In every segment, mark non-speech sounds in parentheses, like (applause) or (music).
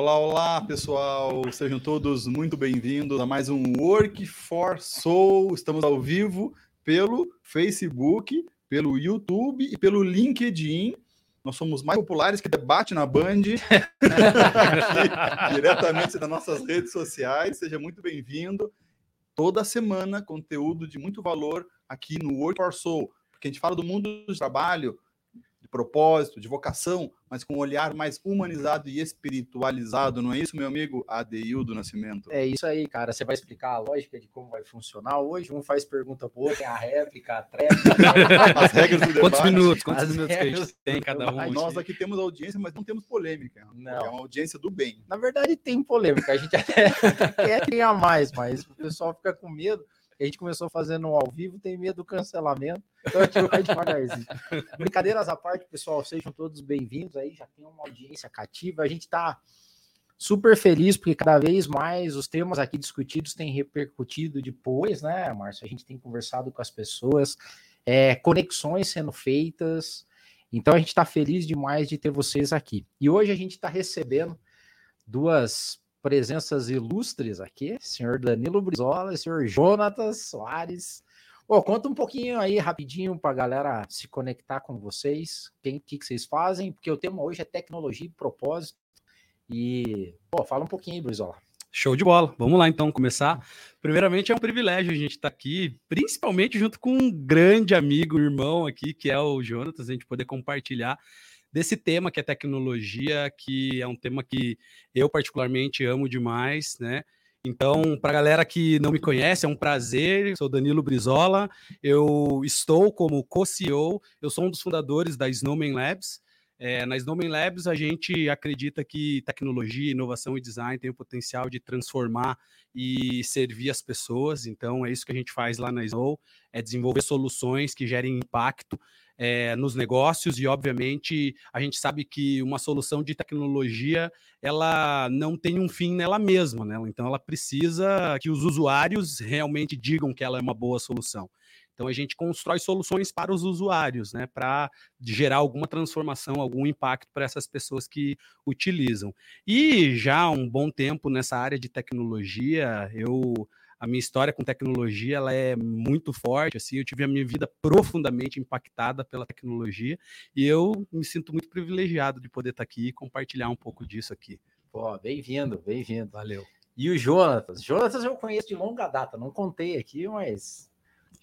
Olá, olá, pessoal. Sejam todos muito bem-vindos a mais um Work for Soul. Estamos ao vivo pelo Facebook, pelo YouTube e pelo LinkedIn. Nós somos mais populares que debate na Band, (laughs) (laughs) diretamente das nossas redes sociais. Seja muito bem-vindo. Toda semana, conteúdo de muito valor aqui no Work for Soul, porque a gente fala do mundo do trabalho, de propósito, de vocação, mas com um olhar mais humanizado e espiritualizado, não é isso, meu amigo Adeildo Nascimento? É isso aí, cara. Você vai explicar a lógica de como vai funcionar hoje. Um faz pergunta outro, tem a réplica, a tréplica. (laughs) As regras do debate. Quantos minutos? Quantos As minutos que a gente tem cada um? Nós aqui temos audiência, mas não temos polêmica. Não. É uma audiência do bem. Na verdade, tem polêmica. A gente até (laughs) quer criar mais, mas o pessoal fica com medo. A gente começou fazendo um ao vivo, tem medo do cancelamento. Então vai devagarzinho. (laughs) Brincadeiras à parte, pessoal, sejam todos bem-vindos aí. Já tem uma audiência cativa. A gente está super feliz porque cada vez mais os temas aqui discutidos têm repercutido depois, né, Márcio? A gente tem conversado com as pessoas, é, conexões sendo feitas. Então a gente está feliz demais de ter vocês aqui. E hoje a gente está recebendo duas presenças ilustres aqui, senhor Danilo Brizola e senhor Jonatas Soares. Ô, conta um pouquinho aí rapidinho para a galera se conectar com vocês, o que, que, vocês fazem, porque o tema hoje é tecnologia e propósito. E, pô, fala um pouquinho aí, Brizola. Show de bola. Vamos lá então começar. Primeiramente é um privilégio a gente estar aqui, principalmente junto com um grande amigo, irmão aqui, que é o Jonatas, a gente poder compartilhar desse tema que é tecnologia, que é um tema que eu particularmente amo demais, né? Então, para a galera que não me conhece, é um prazer. Sou Danilo Brizola. Eu estou como co-CEO. Eu sou um dos fundadores da Snowman Labs. É, na Snowman Labs, a gente acredita que tecnologia, inovação e design têm o potencial de transformar e servir as pessoas. Então, é isso que a gente faz lá na Snow: é desenvolver soluções que gerem impacto é, nos negócios e, obviamente, a gente sabe que uma solução de tecnologia ela não tem um fim nela mesma, né? Então, ela precisa que os usuários realmente digam que ela é uma boa solução. Então, a gente constrói soluções para os usuários, né? Para gerar alguma transformação, algum impacto para essas pessoas que utilizam. E já há um bom tempo nessa área de tecnologia, eu a minha história com tecnologia ela é muito forte, assim, eu tive a minha vida profundamente impactada pela tecnologia e eu me sinto muito privilegiado de poder estar aqui e compartilhar um pouco disso aqui. Pô, bem-vindo, bem-vindo. Valeu. E o Jonatas? Jonatas eu conheço de longa data, não contei aqui, mas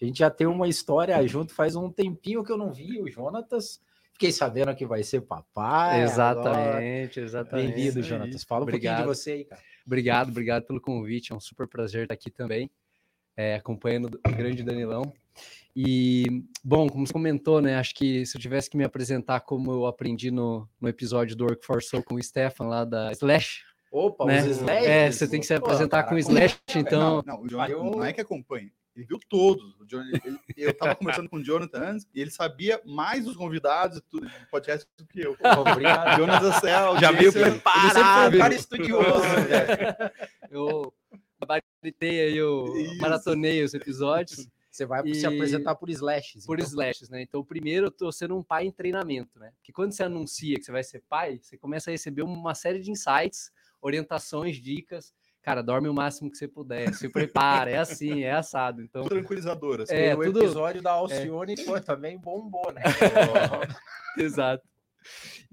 a gente já tem uma história junto faz um tempinho que eu não vi o Jonatas. Fiquei sabendo que vai ser papai. Exatamente, exatamente. Bem-vindo. Jonatas. Fala um Obrigado. pouquinho de você aí, cara. Obrigado, obrigado pelo convite. É um super prazer estar aqui também, é, acompanhando o grande Danilão. E, bom, como você comentou, né? Acho que se eu tivesse que me apresentar como eu aprendi no, no episódio do Workforce Soul com o Stefan lá da Slash. Opa, né? os slashes. É, você tem que se Pô, apresentar cara, com o Slash, Não, então. não, o Jonathan eu- não é que acompanha. Ele viu todos. O Jonathan- ele- eu estava (laughs) conversando com o Jonathan antes e ele sabia mais dos convidados do podcast do que eu. (laughs) Obrigado. Jonas Céu, Já veio Ele sempre foi preparado. um cara estudioso. Eu gabaritei aí, eu Isso. maratonei os episódios Você vai se E- apresentar por slashes. por então. slashes, né? Então, primeiro, eu tô sendo um pai em treinamento, né? Porque quando você anuncia que você vai ser pai, você começa a receber uma série de insights, orientações, dicas. Cara, dorme o máximo que você puder, se prepara, é assim, é assado. Então, tranquilizadora. assim. É, o tudo- episódio da Alcione pô, também bombou, né? (laughs) Exato.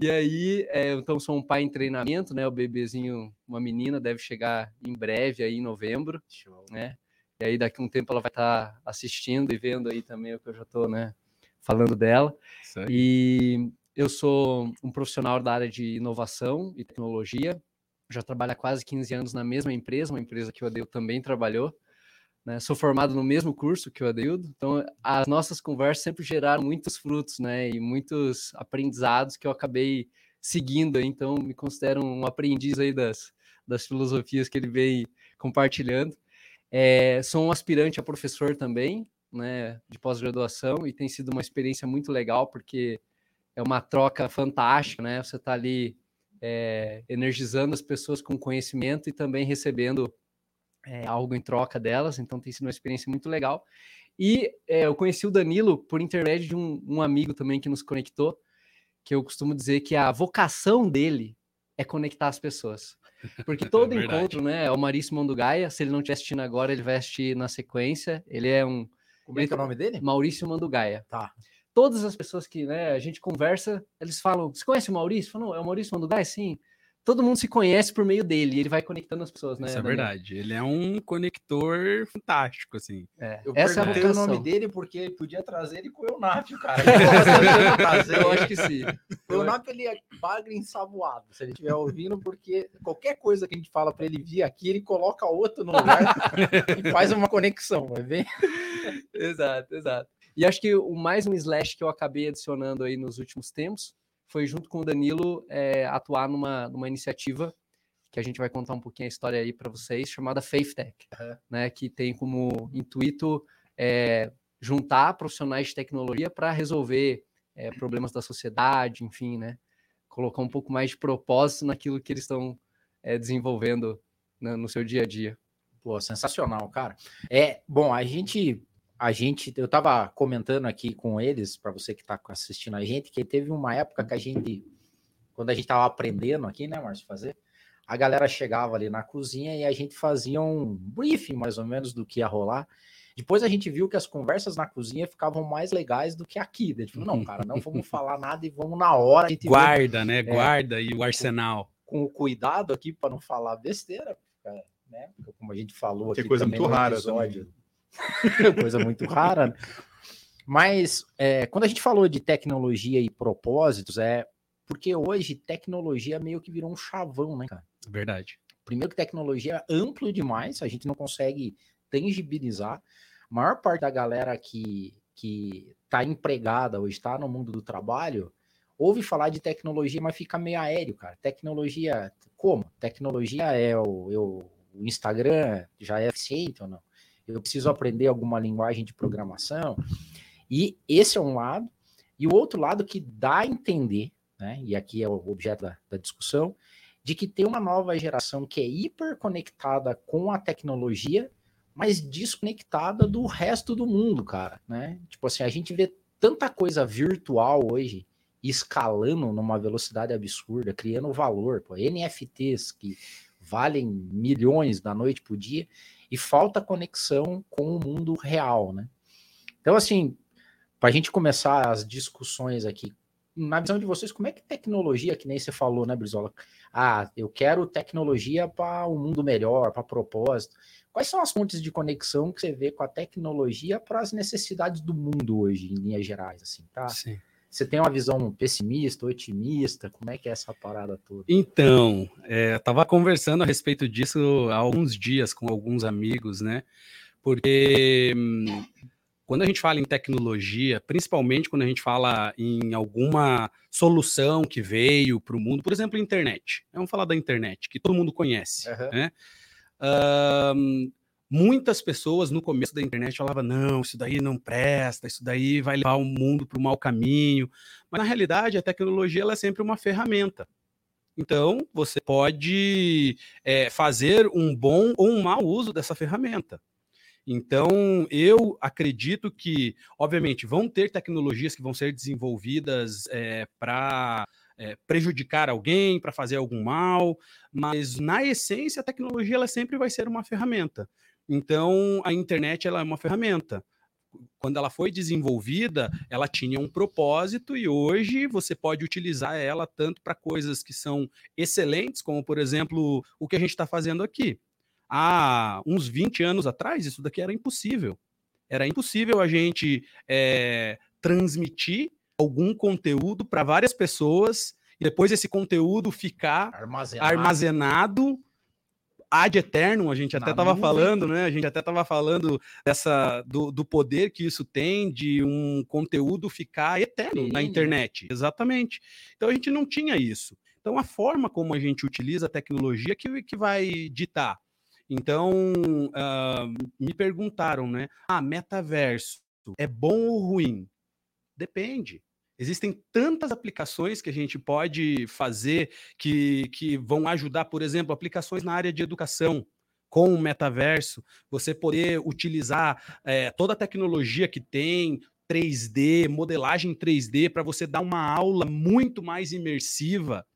E aí, é, então sou um pai em treinamento, né? O bebezinho, uma menina, deve chegar em breve aí em novembro, né? E aí daqui a um tempo ela vai estar assistindo e vendo aí também o que eu já estou, né? Falando dela. E eu sou um profissional da área de inovação e tecnologia. Já trabalho há quase 15 anos na mesma empresa, uma empresa que o Adeildo também trabalhou. né? Sou formado no mesmo curso que o Adeildo, então as nossas conversas sempre geraram muitos frutos, né? E muitos aprendizados que eu acabei seguindo. Então me considero um aprendiz aí das, das filosofias que ele vem compartilhando. É, sou um aspirante a professor também, né? De pós-graduação e tem sido uma experiência muito legal porque é uma troca fantástica, né? Você está ali é, energizando as pessoas com conhecimento e também recebendo é, algo em troca delas, então tem sido uma experiência muito legal. E é, eu conheci o Danilo por intermédio de um, um amigo também que nos conectou, que eu costumo dizer que a vocação dele é conectar as pessoas. Porque (laughs) todo É encontro, né? É o Maurício Mandugaia. Se ele não estiver assistindo agora, ele vai assistir na sequência. Ele é um Como é que é o nome dele? Maurício Mandugaia. Tá. Todas as pessoas que né, a gente conversa, eles falam: Você conhece o Maurício? Não, é o Maurício Mandugaia? Sim. Todo mundo se conhece por meio dele. Ele vai conectando as pessoas, né? Isso é Daniel? verdade. Ele é um conector fantástico, assim. É. Eu Essa é a perguntei o vocação. nome dele porque podia trazer ele com o Eunápio, cara. (laughs) Ele. (laughs) Eu acho que sim. O Eunápio, ele é bagre ensaboado, se ele estiver ouvindo, porque qualquer coisa que a gente fala para ele vir aqui, ele coloca outro no lugar (laughs) e faz uma conexão, vai ver? exato, exato. E acho que o mais um slash que eu acabei adicionando aí nos últimos tempos foi junto com o Danilo é, atuar numa, numa iniciativa que a gente vai contar um pouquinho a história aí para vocês, chamada Faith Tech, Aham. né, que tem como intuito é, juntar profissionais de tecnologia para resolver é, problemas da sociedade, enfim, né, colocar um pouco mais de propósito naquilo que eles estão é, desenvolvendo né, no seu dia a dia. Pô, sensacional, cara. É, bom, a gente a gente eu tava comentando aqui com eles para você que tá assistindo a gente, que teve uma época que a gente quando a gente tava aprendendo aqui, né, Márcio, fazer, a galera chegava ali na cozinha e a gente fazia um briefing mais ou menos do que ia rolar. Depois a gente viu que as conversas na cozinha ficavam mais legais do que aqui. Gente falou, não, cara, não vamos falar nada e vamos na hora. A gente vê Guarda, né? Guarda e o arsenal. com o cuidado aqui para não falar besteira, é, né? Porque Como a gente falou Que é aqui coisa também muito no rara episódio. (laughs) coisa muito rara. né? Mas é, quando a gente falou de tecnologia e propósitos, é porque hoje tecnologia meio que virou um chavão, né, cara? Verdade. Primeiro que tecnologia é amplo demais, a gente não consegue tangibilizar. A maior parte da galera que que está empregada ou está no mundo do trabalho ouve falar de tecnologia, mas fica meio aéreo, cara. Tecnologia, como? Tecnologia é o, eu- o Instagram já é eficiente ou não? Eu preciso aprender alguma linguagem de programação. E esse é um lado. E o outro lado que dá a entender, né? E aqui é o objeto da, da discussão, de que tem uma nova geração que é hiper conectada com a tecnologia, mas desconectada do resto do mundo, cara, né? Tipo assim, a gente vê tanta coisa virtual hoje escalando numa velocidade absurda, criando valor, pô, NFTs que valem milhões da noite pro dia e falta conexão com o mundo real, né? Então, assim, para a gente começar as discussões aqui, na visão de vocês, como é que tecnologia, que nem você falou, né, Brizola? Ah, eu quero tecnologia para um mundo melhor, para propósito. Quais são as fontes de conexão que você vê com a tecnologia para as necessidades do mundo hoje, em linhas gerais, assim, tá? Sim. Você tem uma visão pessimista, otimista? Como é que é essa parada toda? Então, é, eu estava conversando a respeito disso há alguns dias com alguns amigos, né? Porque hum, quando a gente fala em tecnologia, principalmente quando a gente fala em alguma solução que veio para o mundo, por exemplo, internet. Vamos falar da internet, que todo mundo conhece. Aham. né? Ahn, muitas pessoas no começo da internet falavam: não, isso daí não presta, isso daí vai levar o mundo para o mau caminho. Mas na realidade, a tecnologia ela é sempre uma ferramenta. Então, você pode é, fazer um bom ou um mau uso dessa ferramenta. Então, eu acredito que, obviamente, vão ter tecnologias que vão ser desenvolvidas para prejudicar alguém, para fazer algum mal, mas na essência a tecnologia ela sempre vai ser uma ferramenta. Então, a internet ela é uma ferramenta. Quando ela foi desenvolvida, ela tinha um propósito e hoje você pode utilizar ela tanto para coisas que são excelentes, como por exemplo o que a gente está fazendo aqui. Há uns 20 anos atrás, isso daqui era impossível. Era impossível a gente é, transmitir algum conteúdo para várias pessoas e depois esse conteúdo ficar Armazenar. armazenado ad eternum, a gente até Na estava nuvem. falando, né? A gente até estava falando dessa do, do poder que isso tem de um conteúdo ficar eterno na Perene, né? internet. Exatamente. Então a gente não tinha isso. Então a forma como a gente utiliza a tecnologia que, que vai ditar. Então ah, me perguntaram, né? Ah, metaverso é bom ou ruim? Depende. Existem tantas aplicações que a gente pode fazer que, que vão ajudar, por exemplo, aplicações na área de educação com o metaverso, você poder utilizar eh, toda a tecnologia que tem, 3D, modelagem 3D, para você dar uma aula muito mais imersiva.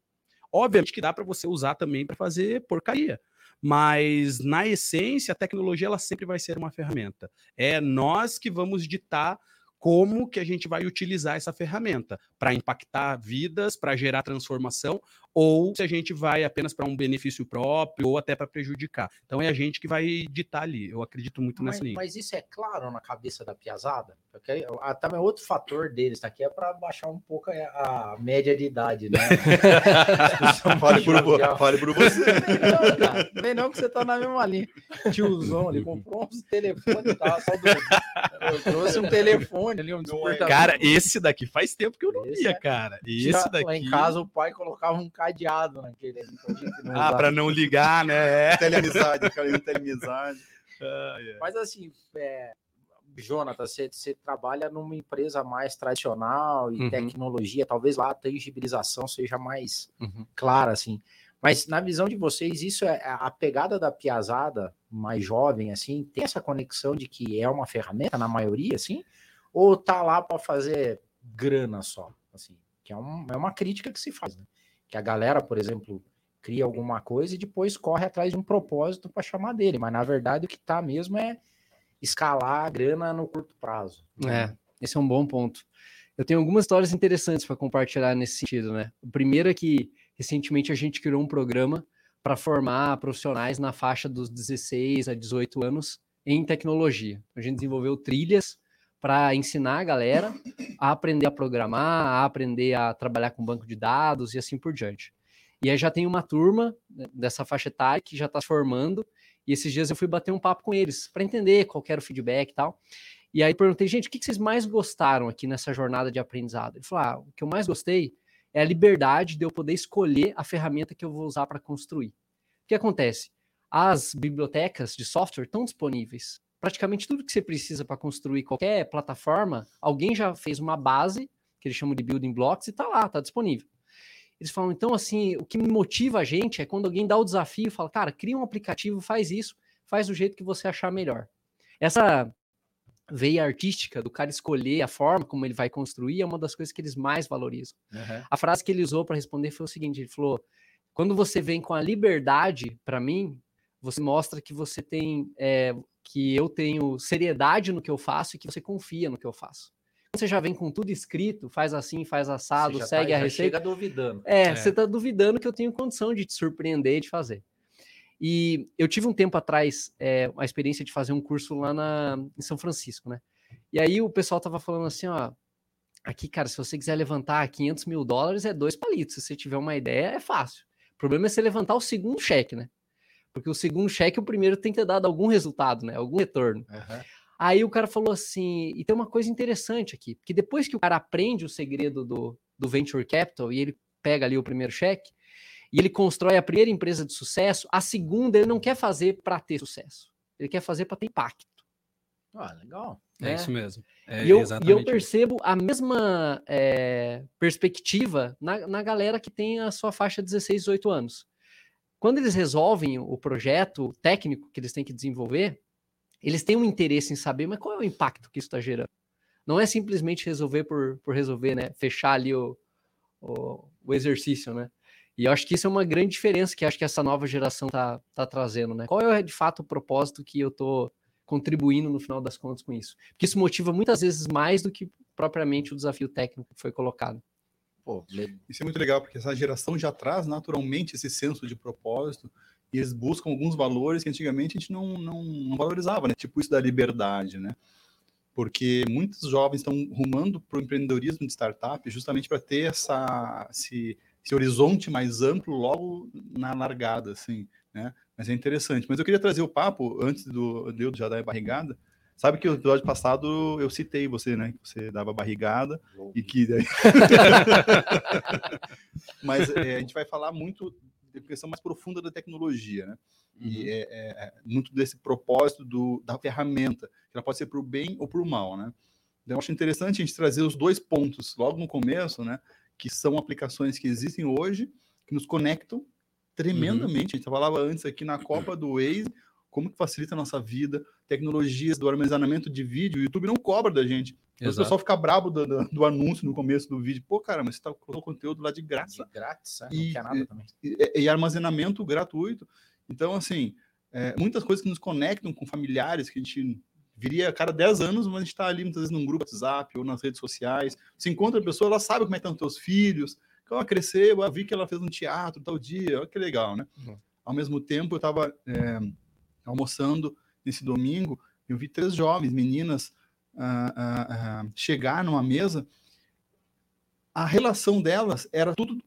Obviamente que dá para você usar também para fazer porcaria. Mas, na essência, a tecnologia ela sempre vai ser uma ferramenta. É nós que vamos ditar como que a gente vai utilizar essa ferramenta para impactar vidas, para gerar transformação, ou se a gente vai apenas para um benefício próprio ou até para prejudicar. Então é a gente que vai ditar ali. Eu acredito muito mas, nessa linha. Mas isso é claro na cabeça da piazada? Porque também outro fator deles tá aqui é para baixar um pouco a, média de idade, né? (laughs) fale, por, fale por você. Não, cara, vem não que você tá na mesma linha. Tiozão ali, comprou uns telefones e tal, só do... Eu trouxe um telefone ali, um despertador. Cara, esse daqui faz tempo que eu não esse via, é... cara. Esse Já, daqui... Lá em casa o pai colocava um cadeado naquele. ah, para não ligar, né? É. Telemizade, cara, telemizade. Ah, yeah. Mas assim, é, Jonathan, você, você, trabalha numa empresa mais tradicional e uhum. tecnologia, talvez lá a tangibilização seja mais uhum. clara, assim. Mas na visão de vocês, isso é a pegada da piazada mais jovem, assim, tem essa conexão de que é uma ferramenta na maioria, assim, ou tá lá para fazer grana só, assim, que é, um, é uma crítica que se faz, né? Que a galera, por exemplo, cria alguma coisa e depois corre atrás de um propósito para chamar dele, mas na verdade o que está mesmo é escalar a grana no curto prazo. É, esse é um bom ponto. Eu tenho algumas histórias interessantes para compartilhar nesse sentido, né? O primeiro é que recentemente a gente criou um programa para formar profissionais na faixa dos 16 a 18 anos em tecnologia. A gente desenvolveu trilhas para ensinar a galera a aprender a programar, a aprender a trabalhar com banco de dados e assim por diante. E aí já tem uma turma né, dessa faixa etária que já está se formando, e esses dias eu fui bater um papo com eles para entender qual era o feedback e tal. E aí perguntei, gente, o que vocês mais gostaram aqui nessa jornada de aprendizado? Ele falou, ah, o que eu mais gostei é a liberdade de eu poder escolher a ferramenta que eu vou usar para construir. O que acontece? As bibliotecas de software estão disponíveis praticamente tudo que você precisa para construir qualquer plataforma, alguém já fez uma base, que eles chamam de building blocks, e está lá, está disponível. Eles falam, então, assim, o que motiva a gente é quando alguém dá o desafio e fala, cara, cria um aplicativo, faz isso, faz do jeito que você achar melhor. Essa veia artística do cara escolher a forma como ele vai construir é uma das coisas que eles mais valorizam. Uhum. A frase que ele usou para responder foi o seguinte: ele falou, quando você vem com a liberdade para mim, você mostra que você tem é, que eu tenho seriedade no que eu faço e que você confia no que eu faço. Você já vem com tudo escrito, faz assim, faz assado, segue tá, a receita. Chega duvidando. É, é, você está duvidando que eu tenho condição de te surpreender e de fazer. E eu tive um tempo atrás é, a experiência de fazer um curso lá na, em São Francisco, né? E aí o pessoal tava falando assim, ó, aqui, cara, se você quiser levantar 500 mil dólares, é dois palitos. Se você tiver uma ideia, é fácil. O problema é você levantar o segundo cheque, né? Porque o segundo cheque, o primeiro tem que ter dado algum resultado, né? Algum retorno. Uhum. Aí o cara falou assim, e tem uma coisa interessante aqui, porque depois que o cara aprende o segredo do, do venture capital e ele pega ali o primeiro cheque, e ele constrói a primeira empresa de sucesso, a segunda ele não quer fazer para ter sucesso. Ele quer fazer para ter impacto. Ah, legal. É, é isso mesmo. É e, eu, e eu percebo a mesma é, perspectiva na, na galera que tem a sua faixa 16, 18 anos. Quando eles resolvem o projeto técnico que eles têm que desenvolver, eles têm um interesse em saber, mas qual é o impacto que isso está gerando? Não é simplesmente resolver por, por resolver, né? Fechar ali o, o, o, exercício, né? E eu acho que isso é uma grande diferença que acho que essa nova geração tá, tá trazendo, né? Qual é de fato o propósito que eu tô contribuindo no final das contas com isso? Porque isso motiva muitas vezes mais do que propriamente o desafio técnico que foi colocado. Pô, isso é muito legal, porque essa geração já traz naturalmente esse senso de propósito e eles buscam alguns valores que antigamente a gente não, não, não valorizava, né? Tipo isso da liberdade, né? Porque muitos jovens estão rumando para o empreendedorismo de startup justamente para ter essa, esse, esse horizonte mais amplo logo na largada, assim, né? Mas é interessante. Mas eu queria trazer o papo, antes do, eu já dar a barrigada, Sabe que o episódio passado eu citei você, né? Que você dava barrigada e que daí... (laughs) Mas é, a gente vai falar muito de questão mais profunda da tecnologia, né? Uhum. E é, é, é, muito desse propósito do, da ferramenta, que ela pode ser para o bem ou para o mal, né? Então, eu acho interessante a gente trazer os dois pontos logo no começo, né? Que são aplicações que existem hoje, que nos conectam tremendamente. Uhum. A gente falava antes aqui na Copa do Waze, como que facilita a nossa vida, tecnologias do armazenamento de vídeo, o YouTube não cobra da gente. Então, o pessoal fica brabo do, do, do, anúncio no começo do vídeo. Pô, cara, mas você está colocando conteúdo lá de graça. De grátis, é, e, não quer nada também. E, e, armazenamento gratuito. Então, assim, é, muitas coisas que nos conectam com familiares que a gente viria a cada 10 anos, mas a gente está ali muitas vezes num grupo WhatsApp ou nas redes sociais. Você encontra a pessoa, ela sabe como é que estão os teus filhos, que ela cresceu, eu vi que ela fez um teatro tal dia, olha que legal, né? Uhum. Ao mesmo tempo, eu estava é, almoçando nesse domingo, eu vi três jovens, meninas, uh, uh, uh, chegar numa mesa, a relação delas era tudo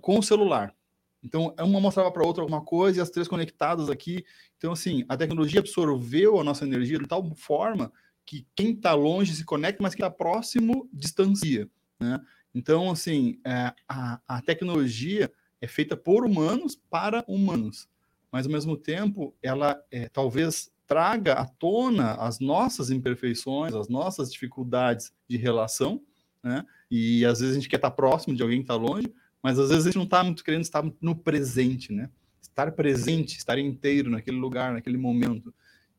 com o celular. Então, uma mostrava para outra alguma coisa e as três conectadas aqui. Então, assim, a tecnologia absorveu a nossa energia de tal forma que quem está longe se conecta, mas quem está próximo distancia. Né? Então, assim, é, a, a tecnologia é feita por humanos para humanos, mas ao mesmo tempo ela é, talvez traga à tona as nossas imperfeições, as nossas dificuldades de relação, né? E às vezes a gente quer estar próximo de alguém que está longe, mas às vezes a gente não está muito querendo estar no presente, né? Estar presente, estar inteiro naquele lugar, naquele momento.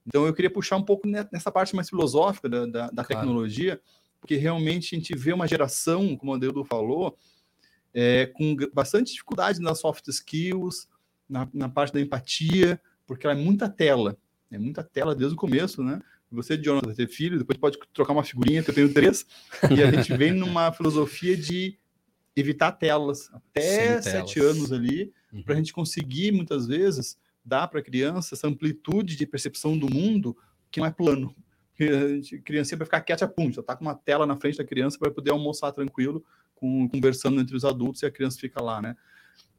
Então eu queria puxar um pouco nessa parte mais filosófica da, da, da claro. tecnologia, porque realmente a gente vê uma geração, como o Adeudo falou, é, com bastante dificuldade nas soft skills, na, na, parte da empatia, porque ela é muita tela, é muita tela desde o começo, né? Você, Jonathan, ter filho, depois pode trocar uma figurinha, eu tenho três, e a gente vem numa (laughs) filosofia de evitar telas até sete anos ali, uhum. para a gente conseguir, muitas vezes, dar para a criança essa amplitude de percepção do mundo que não é plano. A criança vai ficar quieta, pum, já está com uma tela na frente da criança para poder almoçar tranquilo, com, conversando entre os adultos e a criança fica lá, né?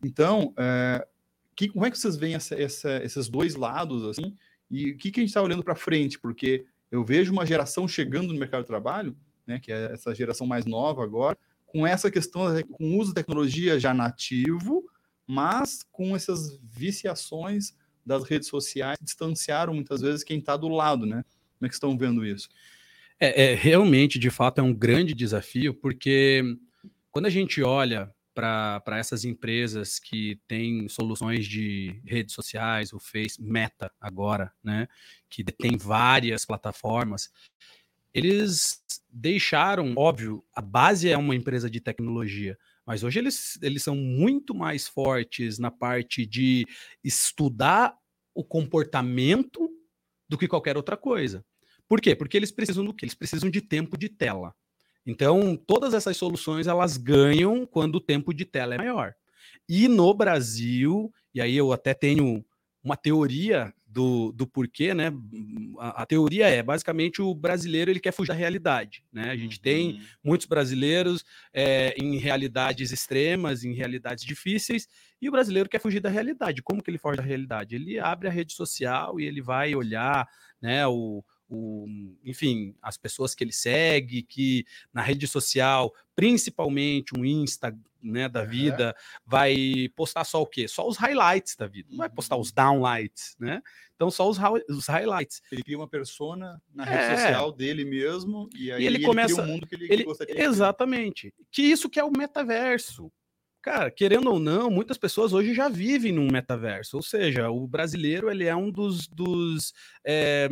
Então, é, que, como é que vocês veem essa, essa, esses dois lados, assim, e o que, que a gente está olhando para frente? Porque eu vejo uma geração chegando no mercado de trabalho, né, que é essa geração mais nova agora, com essa questão, com o uso da tecnologia já nativo, mas com essas viciações das redes sociais distanciaram muitas vezes quem está do lado, né? Como é que estão vendo isso? É, é, realmente, de fato, é um grande desafio, porque quando a gente olha para essas empresas que têm soluções de redes sociais, o Face Meta agora, né, que tem várias plataformas, eles deixaram, óbvio, a base é uma empresa de tecnologia, mas hoje eles, eles são muito mais fortes na parte de estudar o comportamento do que qualquer outra coisa. Por quê? Porque eles precisam do quê? Eles precisam de tempo de tela. Então, todas essas soluções elas ganham quando o tempo de tela é maior. E no Brasil, e aí eu até tenho uma teoria do, do porquê, né? A, a, teoria é basicamente o brasileiro ele quer fugir da realidade, né? A gente tem uhum. muitos brasileiros é, em realidades extremas, em realidades difíceis, e o brasileiro quer fugir da realidade. Como que ele foge da realidade? Ele abre a rede social e ele vai olhar, né? O, o, enfim, as pessoas que ele segue, que na rede social, principalmente um Insta, né, da vida, vai postar só o quê? Só os highlights da vida, não vai postar os uhum. downlights, né? Então só os, os highlights. Ele cria uma persona na rede é. social dele mesmo e aí e ele, ele começa cria um mundo que ele, ele gostaria de Exatamente. Que isso que é o metaverso. Cara, querendo ou não, muitas pessoas hoje já vivem num metaverso, ou seja, o brasileiro ele é um dos, dos é,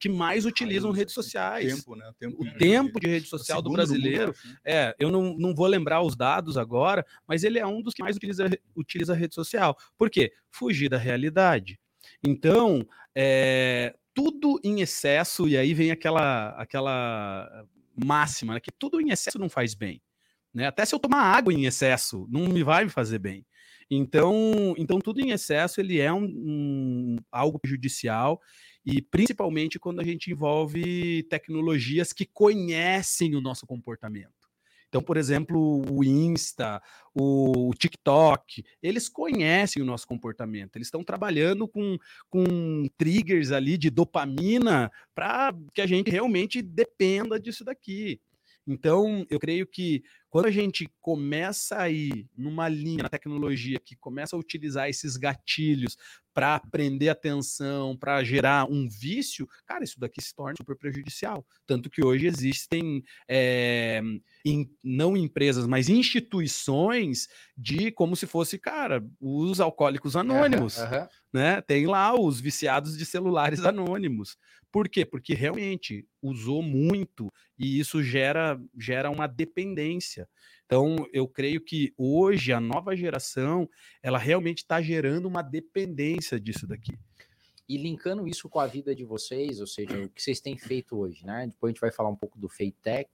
que mais utilizam redes sociais. Tempo, né? o tempo, o tempo de rede social do brasileiro, mundo, né? é, eu não, não vou lembrar os dados agora, mas ele é um dos que mais utiliza, utiliza a rede social. Por quê? Fugir da realidade. Então, é, tudo em excesso, e aí vem aquela, aquela máxima, né, que tudo em excesso não faz bem. Né? Até se eu tomar água em excesso, não me vai me fazer bem. Então, então tudo em excesso ele é um, um, algo prejudicial e principalmente quando a gente envolve tecnologias que conhecem o nosso comportamento. Então, por exemplo, o Insta, o TikTok, eles conhecem o nosso comportamento, eles estão trabalhando com, com triggers ali de dopamina para que a gente realmente dependa disso daqui. Então, eu creio que Quando a gente começa a ir numa linha na tecnologia que começa a utilizar esses gatilhos para prender atenção, para gerar um vício, cara, isso daqui se torna super prejudicial. Tanto que hoje existem é, em, não empresas, mas instituições de como se fosse, cara, os alcoólicos anônimos. Uhum, uhum. Né? Tem lá os viciados de celulares (laughs) anônimos. Por quê? Porque realmente usou muito e isso gera, gera uma dependência. Então, eu creio que hoje a nova geração, ela realmente está gerando uma dependência disso daqui. E linkando isso com a vida de vocês, ou seja, o que vocês têm feito hoje, né? Depois a gente vai falar um pouco do Feitec,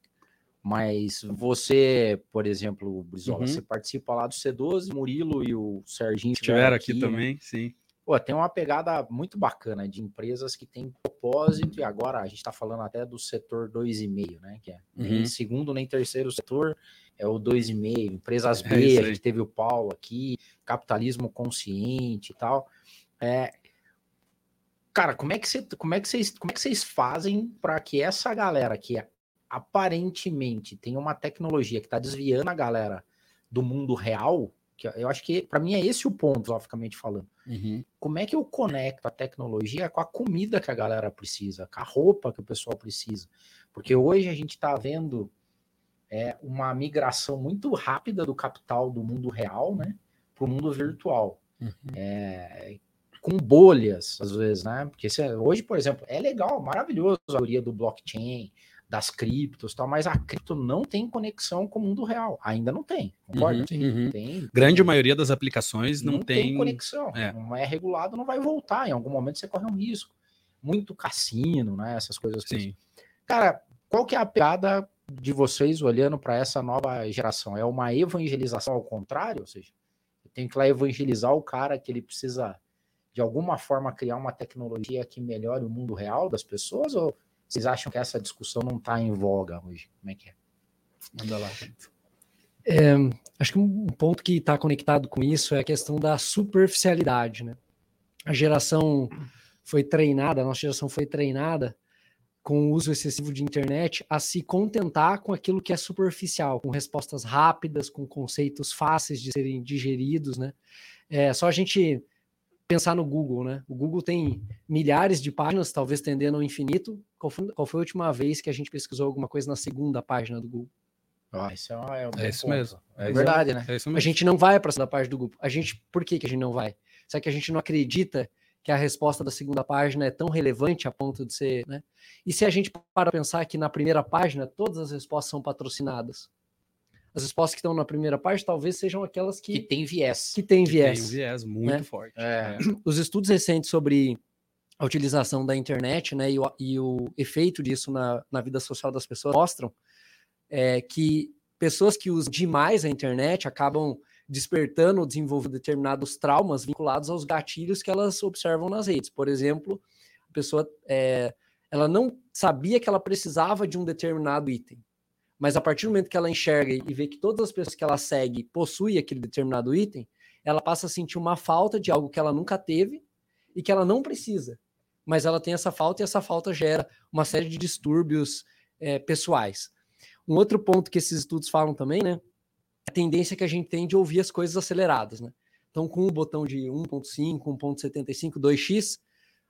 mas você, por exemplo, Brizola, uhum. você participa lá do C12, Murilo e o Serginho estiveram aqui, aqui né? também, sim. Pô, tem uma pegada muito bacana de empresas que têm propósito, e agora a gente está falando até do setor 2,5, né? Que é uhum. nem segundo nem terceiro setor, é o 2,5, empresas é B, é a gente teve o Paulo aqui, capitalismo consciente e tal. É, cara, como é que você, como é que vocês, como é que vocês fazem para que essa galera que aparentemente tem uma tecnologia que está desviando a galera do mundo real, eu acho que para mim é esse o ponto, logicamente falando. Uhum. Como é que eu conecto a tecnologia com a comida que a galera precisa, com a roupa que o pessoal precisa? Porque hoje a gente está vendo é, uma migração muito rápida do capital do mundo real, né, para o mundo virtual. Uhum. É, com bolhas, às vezes, né? Porque hoje, por exemplo, é legal, maravilhoso a teoria do blockchain, das criptos tal, mas a cripto não tem conexão com o mundo real. Ainda não tem, concorda? Uhum, uhum. Tem, Grande maioria das aplicações não, não tem... tem... conexão. É. Não é regulado, não vai voltar. Em algum momento você corre um risco. Muito cassino, né? Essas coisas. Sim. Cara, qual que é a piada de vocês olhando para essa nova geração? É uma evangelização ao contrário? Ou seja, tem que lá evangelizar o cara que ele precisa, de alguma forma, criar uma tecnologia que melhore o mundo real das pessoas? Ou vocês acham que essa discussão não está em voga hoje? Como é que é? Manda lá. É, acho que um ponto que está conectado com isso é a questão da superficialidade, né? A geração foi treinada, a nossa geração foi treinada com o uso excessivo de internet a se contentar com aquilo que é superficial, com respostas rápidas, com conceitos fáceis de serem digeridos, né? É só a gente pensar no Google, né? O Google tem milhares de páginas, talvez tendendo ao infinito. Qual foi, qual foi a última vez que a gente pesquisou alguma coisa na segunda página do Google? Ah, isso é, é, é isso mesmo. É, é verdade, né? É isso mesmo. A gente não vai para a segunda página do Google. A gente, por que, que a gente não vai? Será que a gente não acredita que a resposta da segunda página é tão relevante a ponto de ser, né? E se a gente para pensar que na primeira página todas as respostas são patrocinadas? As respostas que estão na primeira página talvez sejam aquelas que, que tem viés. Que tem viés. Tem um viés muito né? forte. É. Os estudos recentes sobre a utilização da internet, né, e o, e o efeito disso na, na vida social das pessoas mostram é, que pessoas que usam demais a internet acabam despertando ou desenvolvendo determinados traumas vinculados aos gatilhos que elas observam nas redes. Por exemplo, a pessoa é, ela não sabia que ela precisava de um determinado item, mas a partir do momento que ela enxerga e vê que todas as pessoas que ela segue possuem aquele determinado item, ela passa a sentir uma falta de algo que ela nunca teve e que ela não precisa. Mas ela tem essa falta e essa falta gera uma série de distúrbios é, pessoais. Um outro ponto que esses estudos falam também, né, a tendência que a gente tem de ouvir as coisas aceleradas, né? Então, com o botão de 1.5, 1.75, 2x,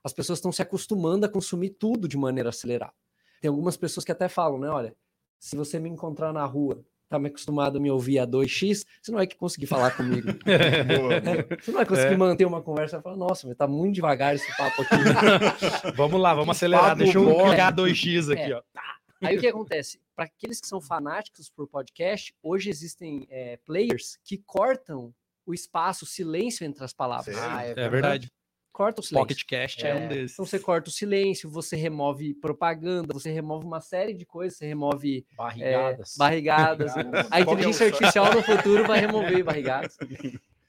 as pessoas estão se acostumando a consumir tudo de maneira acelerada. Tem algumas pessoas que até falam, né? Olha, se você me encontrar na rua, tá me acostumado a me ouvir a 2x, você não vai conseguir falar comigo. (laughs) É, você não vai conseguir é. manter uma conversa e falar, nossa, mas tá muito devagar esse papo aqui. (laughs) vamos lá, vamos acelerar. Deixa eu ligar 2x aqui, é. ó. Tá. Aí o que acontece? Para aqueles que são fanáticos por podcast, hoje existem é, players que cortam o espaço, o silêncio entre as palavras. Ah, é, é verdade. Corta o silêncio. Pocket Cast é, é um desses. Então você corta o silêncio, você remove propaganda, você remove uma série de coisas, você remove barrigadas. É, barrigadas. (laughs) A inteligência artificial no futuro vai remover (laughs) barrigadas.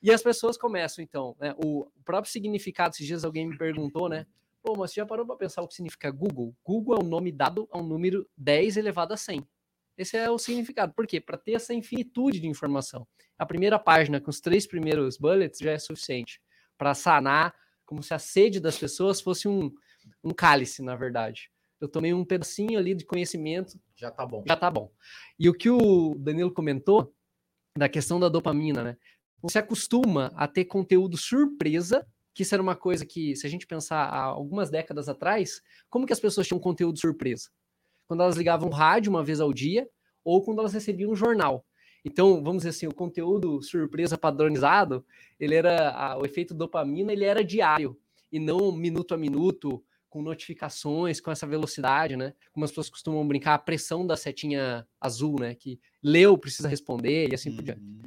E as pessoas começam, então, né? O próprio significado, esses dias alguém me perguntou, né? Pô, mas você já parou para pensar o que significa Google? Google é o um nome dado a um número 10 elevado a 100. Esse é o significado. Por quê? Para ter essa infinitude de informação. A primeira página, com os três primeiros bullets, já é suficiente para sanar, como se a sede das pessoas fosse um, um cálice, na verdade. eu tomei um pedacinho ali de conhecimento, Já tá bom. já tá bom. E o que o Danilo comentou da questão da dopamina, né? Você acostuma a ter conteúdo surpresa, que isso era uma coisa que, se a gente pensar há algumas décadas atrás, como que as pessoas tinham conteúdo surpresa? Quando elas ligavam o rádio uma vez ao dia, ou quando elas recebiam um jornal. Então, vamos dizer assim, o conteúdo surpresa padronizado, ele era a- o efeito dopamina, ele era diário e não minuto a minuto, com notificações, com essa velocidade, né? Como as pessoas costumam brincar, a pressão da setinha azul, né? Que leu, precisa responder e assim por diante. Uhum.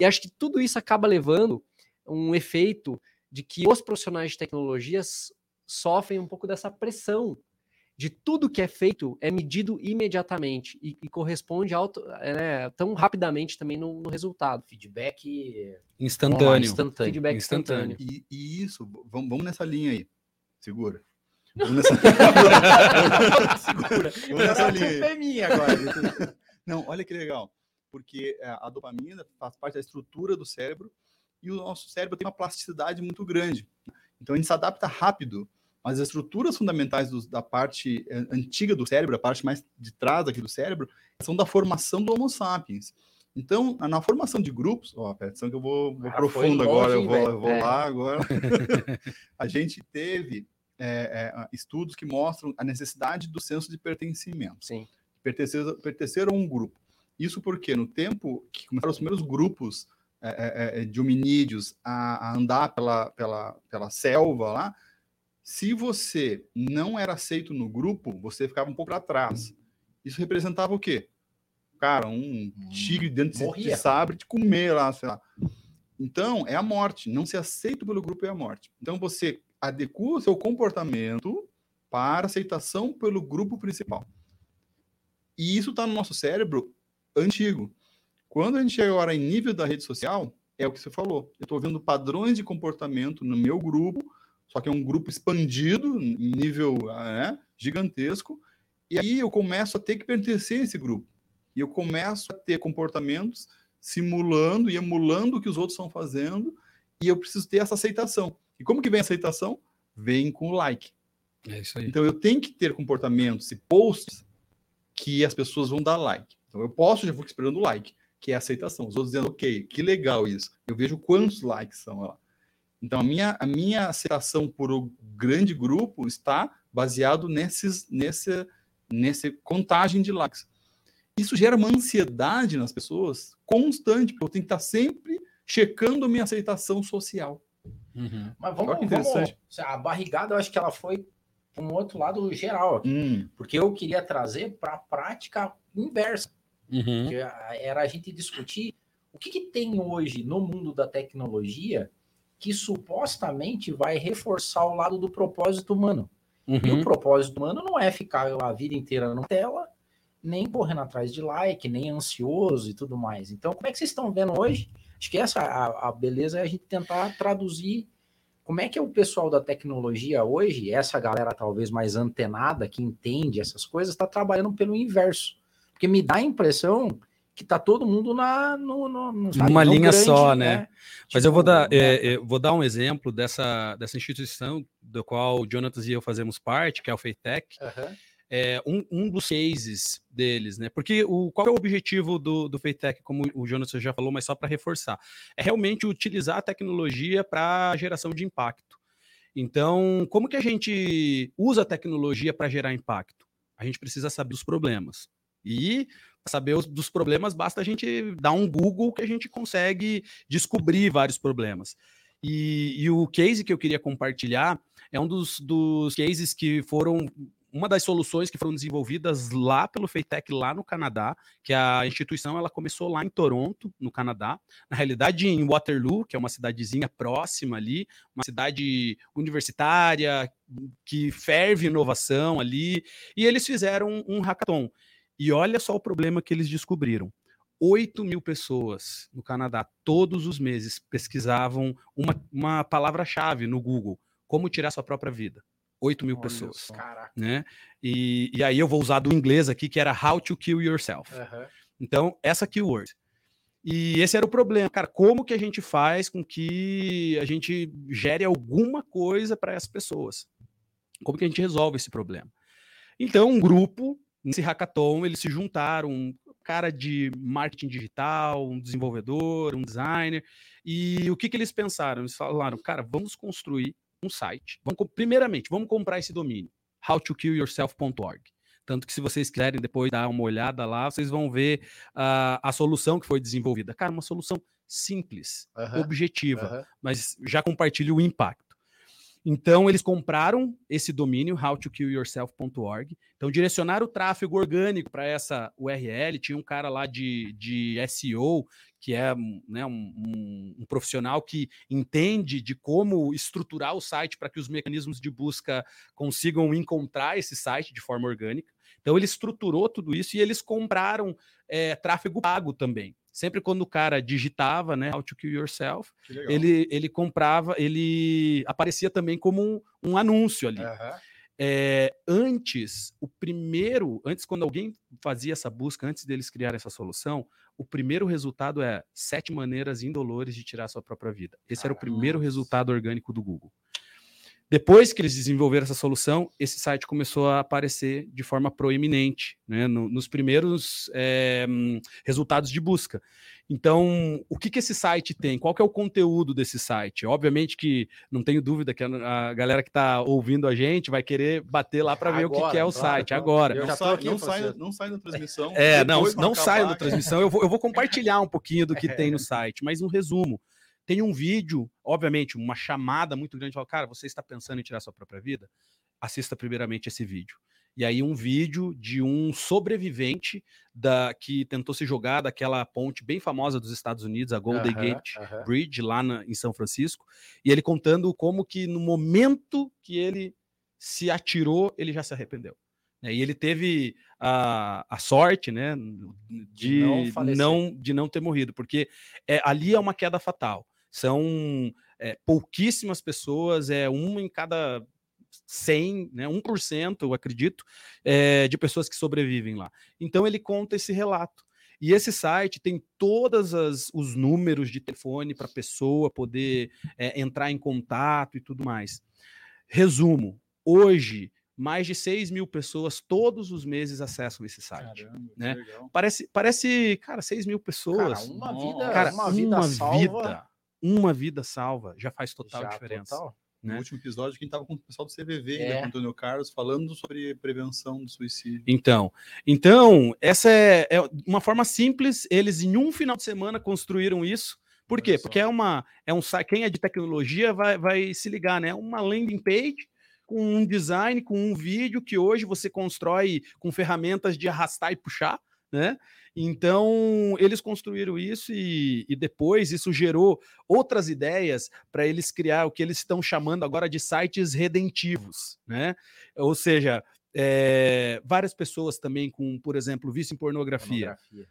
E acho que tudo isso acaba levando um efeito de que os profissionais de tecnologias sofrem um pouco dessa pressão de tudo que é feito é medido imediatamente e, e corresponde auto, é, né, tão rapidamente também no, no resultado. Feedback online, Instantâneo. instantâneo. Feedback Instantâneo. instantâneo. E, e isso, vamos, vamos nessa linha aí. Segura. (laughs) Vamos nessa, (laughs) Segura. vamos nessa linha aí. é minha agora. (laughs) Não, olha que legal. Porque é, a dopamina faz parte da estrutura do cérebro e o nosso cérebro tem uma plasticidade muito grande. Então a gente se adapta rápido, mas as estruturas fundamentais dos- da parte eh, antiga do cérebro, a parte mais de trás aqui do cérebro, são da formação do Homo sapiens. Então, na formação de grupos, ó, atenção que eu vou, vou Ah, profundo agora, longe, eu vou, eu vou É. lá agora. (laughs) a gente teve eh, eh, estudos que mostram a necessidade do senso de pertencimento Sim. pertencer, pertencer a um grupo. Isso porque no tempo que começaram os primeiros grupos é, é, é, de hominídeos a, a andar pela, pela, pela selva lá, se você não era aceito no grupo, você ficava um pouco para trás. Isso representava o quê? Cara, um tigre dentro de- de morria. sabre de comer lá, sei lá. Então, é a morte. Não ser aceito pelo grupo é a morte. Então, você adequa o seu comportamento para aceitação pelo grupo principal. E isso está no nosso cérebro antigo. Quando a gente chega agora em nível da rede social, é o que você falou. Eu estou vendo padrões de comportamento no meu grupo, só que é um grupo expandido, em nível né, gigantesco, e aí eu começo a ter que pertencer a esse grupo. E eu começo a ter comportamentos simulando e emulando o que os outros estão fazendo, e eu preciso ter essa aceitação. E como que vem a aceitação? Vem com o like. É isso aí. Então eu tenho que ter comportamentos e posts que as pessoas vão dar like. Então eu posto, já vou esperando o like, que é a aceitação. Os outros dizendo, ok, que legal isso. Eu vejo quantos likes são lá. Então a minha, a minha aceitação por um grande grupo está baseado nesses, nesse, nesse contagem de likes. Isso gera uma ansiedade nas pessoas constante, porque eu tenho que estar sempre checando a minha aceitação social. Uhum. Mas Olha vamos, que vamos. interessante. A barrigada, eu acho que ela foi para um outro lado geral aqui. Hum, Porque eu queria trazer para a prática inversa. Uhum. era a gente discutir o que, que tem hoje no mundo da tecnologia que supostamente vai reforçar o lado do propósito humano. E o Uhum. propósito humano não é ficar a vida inteira na tela, nem correndo atrás de like, nem ansioso e tudo mais. Então, como é que vocês estão vendo hoje? Acho que essa a, a beleza é a gente tentar traduzir como é que é o pessoal da tecnologia hoje, essa galera talvez mais antenada, que entende essas coisas, está trabalhando pelo inverso. Porque me dá a impressão que tá todo mundo na no, no, no, sabe, Numa no linha só, né? Mas eu vou Tipo, dar, né? é, eu vou dar um exemplo dessa, dessa instituição do qual o Jonatas e eu fazemos parte, que é o Feitec. Aham. é, um, um dos cases deles, né? Porque o, qual é o objetivo do, do Feitec, como o Jonas já falou, mas só para reforçar? É realmente utilizar a tecnologia para geração de impacto. Então, como que a gente usa a tecnologia para gerar impacto? A gente precisa saber dos problemas. E saber os, dos problemas, basta a gente dar um Google que a gente consegue descobrir vários problemas. E, e o case que eu queria compartilhar é um dos, dos cases que foram uma das soluções que foram desenvolvidas lá pelo Feitec lá no Canadá, que a instituição ela começou lá em Toronto, no Canadá, na realidade em Waterloo, que é uma cidadezinha próxima ali, uma cidade universitária que ferve inovação ali, e eles fizeram um, hackathon. E olha só o problema que eles descobriram. 8 mil pessoas no Canadá, todos os meses, pesquisavam uma, uma palavra-chave no Google: como tirar sua própria vida. 8 mil Olha pessoas né? E, e aí eu vou usar do inglês aqui, que era How to Kill Yourself. Aham. Então, essa keyword. E esse era o problema, cara. Como que a gente faz com que a gente gere alguma coisa para essas pessoas? Como que a gente resolve esse problema? Então, um grupo, nesse hackathon, eles se juntaram, um cara de marketing digital, um desenvolvedor, um designer, e o que, que eles pensaram? Eles falaram, cara, vamos construir um site. Vamos, primeiramente, vamos comprar esse domínio, howtokillyourself.org. Tanto que se vocês quiserem depois dar uma olhada lá, vocês vão ver uh, a solução que foi desenvolvida. Cara, uma solução simples, uhum. objetiva, uhum. mas já compartilha o impacto. Então, eles compraram esse domínio, howtokillyourself.org. Então, direcionaram o tráfego orgânico para essa URL. Tinha um cara lá de, de SEO, que é né, um, um, um, profissional que entende de como estruturar o site para que os mecanismos de busca consigam encontrar esse site de forma orgânica. Então, ele estruturou tudo isso e eles compraram é, tráfego pago também sempre quando o cara digitava, né, How to Kill Yourself, ele, ele comprava, ele aparecia também como um, um anúncio ali. Uhum. É, antes, o primeiro, antes quando alguém fazia essa busca, antes deles criar essa solução, o primeiro resultado é sete maneiras indolores de tirar sua própria vida. Esse Caramba. era o primeiro resultado orgânico do Google. Depois que eles desenvolveram essa solução, esse site começou a aparecer de forma proeminente, né, no, nos primeiros é, resultados de busca. Então, o que, que esse site tem? Qual que é o conteúdo desse site? Obviamente que não tenho dúvida que a, a galera que está ouvindo a gente vai querer bater lá para ver o que, que, é o claro, site agora. Não, sai, não, sai, não sai na transmissão. É, não, não sai na transmissão. Eu vou, eu vou compartilhar um pouquinho do que (laughs) tem no site, mas um resumo. Tem um vídeo, obviamente, uma chamada muito grande, fala, cara, você está pensando em tirar sua própria vida? Assista primeiramente esse vídeo. E aí um vídeo de um sobrevivente da que tentou se jogar daquela ponte bem famosa dos Estados Unidos, a Golden Gate Bridge, lá na, em São Francisco, e ele contando como que no momento que ele se atirou, ele já se arrependeu. E ele teve a, a sorte, né, de não, não, de não ter morrido, porque é, ali é uma queda fatal. São é, pouquíssimas pessoas, é uma em cada 100, né, 1%, eu acredito, é, de pessoas que sobrevivem lá. Então ele conta esse relato. E esse site tem todos os números de telefone para a pessoa poder é, entrar em contato e tudo mais. Resumo: hoje, mais de 6 mil pessoas todos os meses acessam esse site. Caramba, né? Parece, parece, cara, 6 mil pessoas. Cara, uma vida, cara, uma vida, uma salva. vida uma vida salva já faz total já, diferença. Total. Né? No último episódio, quem estava com o pessoal do CVV, é. com o Antônio Carlos, falando sobre prevenção do suicídio. Então, então essa é, é, uma forma simples. Eles, em um final de semana, construíram isso. Por quê? Porque é uma é um quem é de tecnologia vai, vai se ligar, né? Uma landing page com um design, com um vídeo que hoje você constrói com ferramentas de arrastar e puxar, né? Então, eles construíram isso e, e depois isso gerou outras ideias para eles criar o que eles estão chamando agora de sites redentivos, né? Ou seja, é, várias pessoas também com, por exemplo, vício em pornografia. pornografia.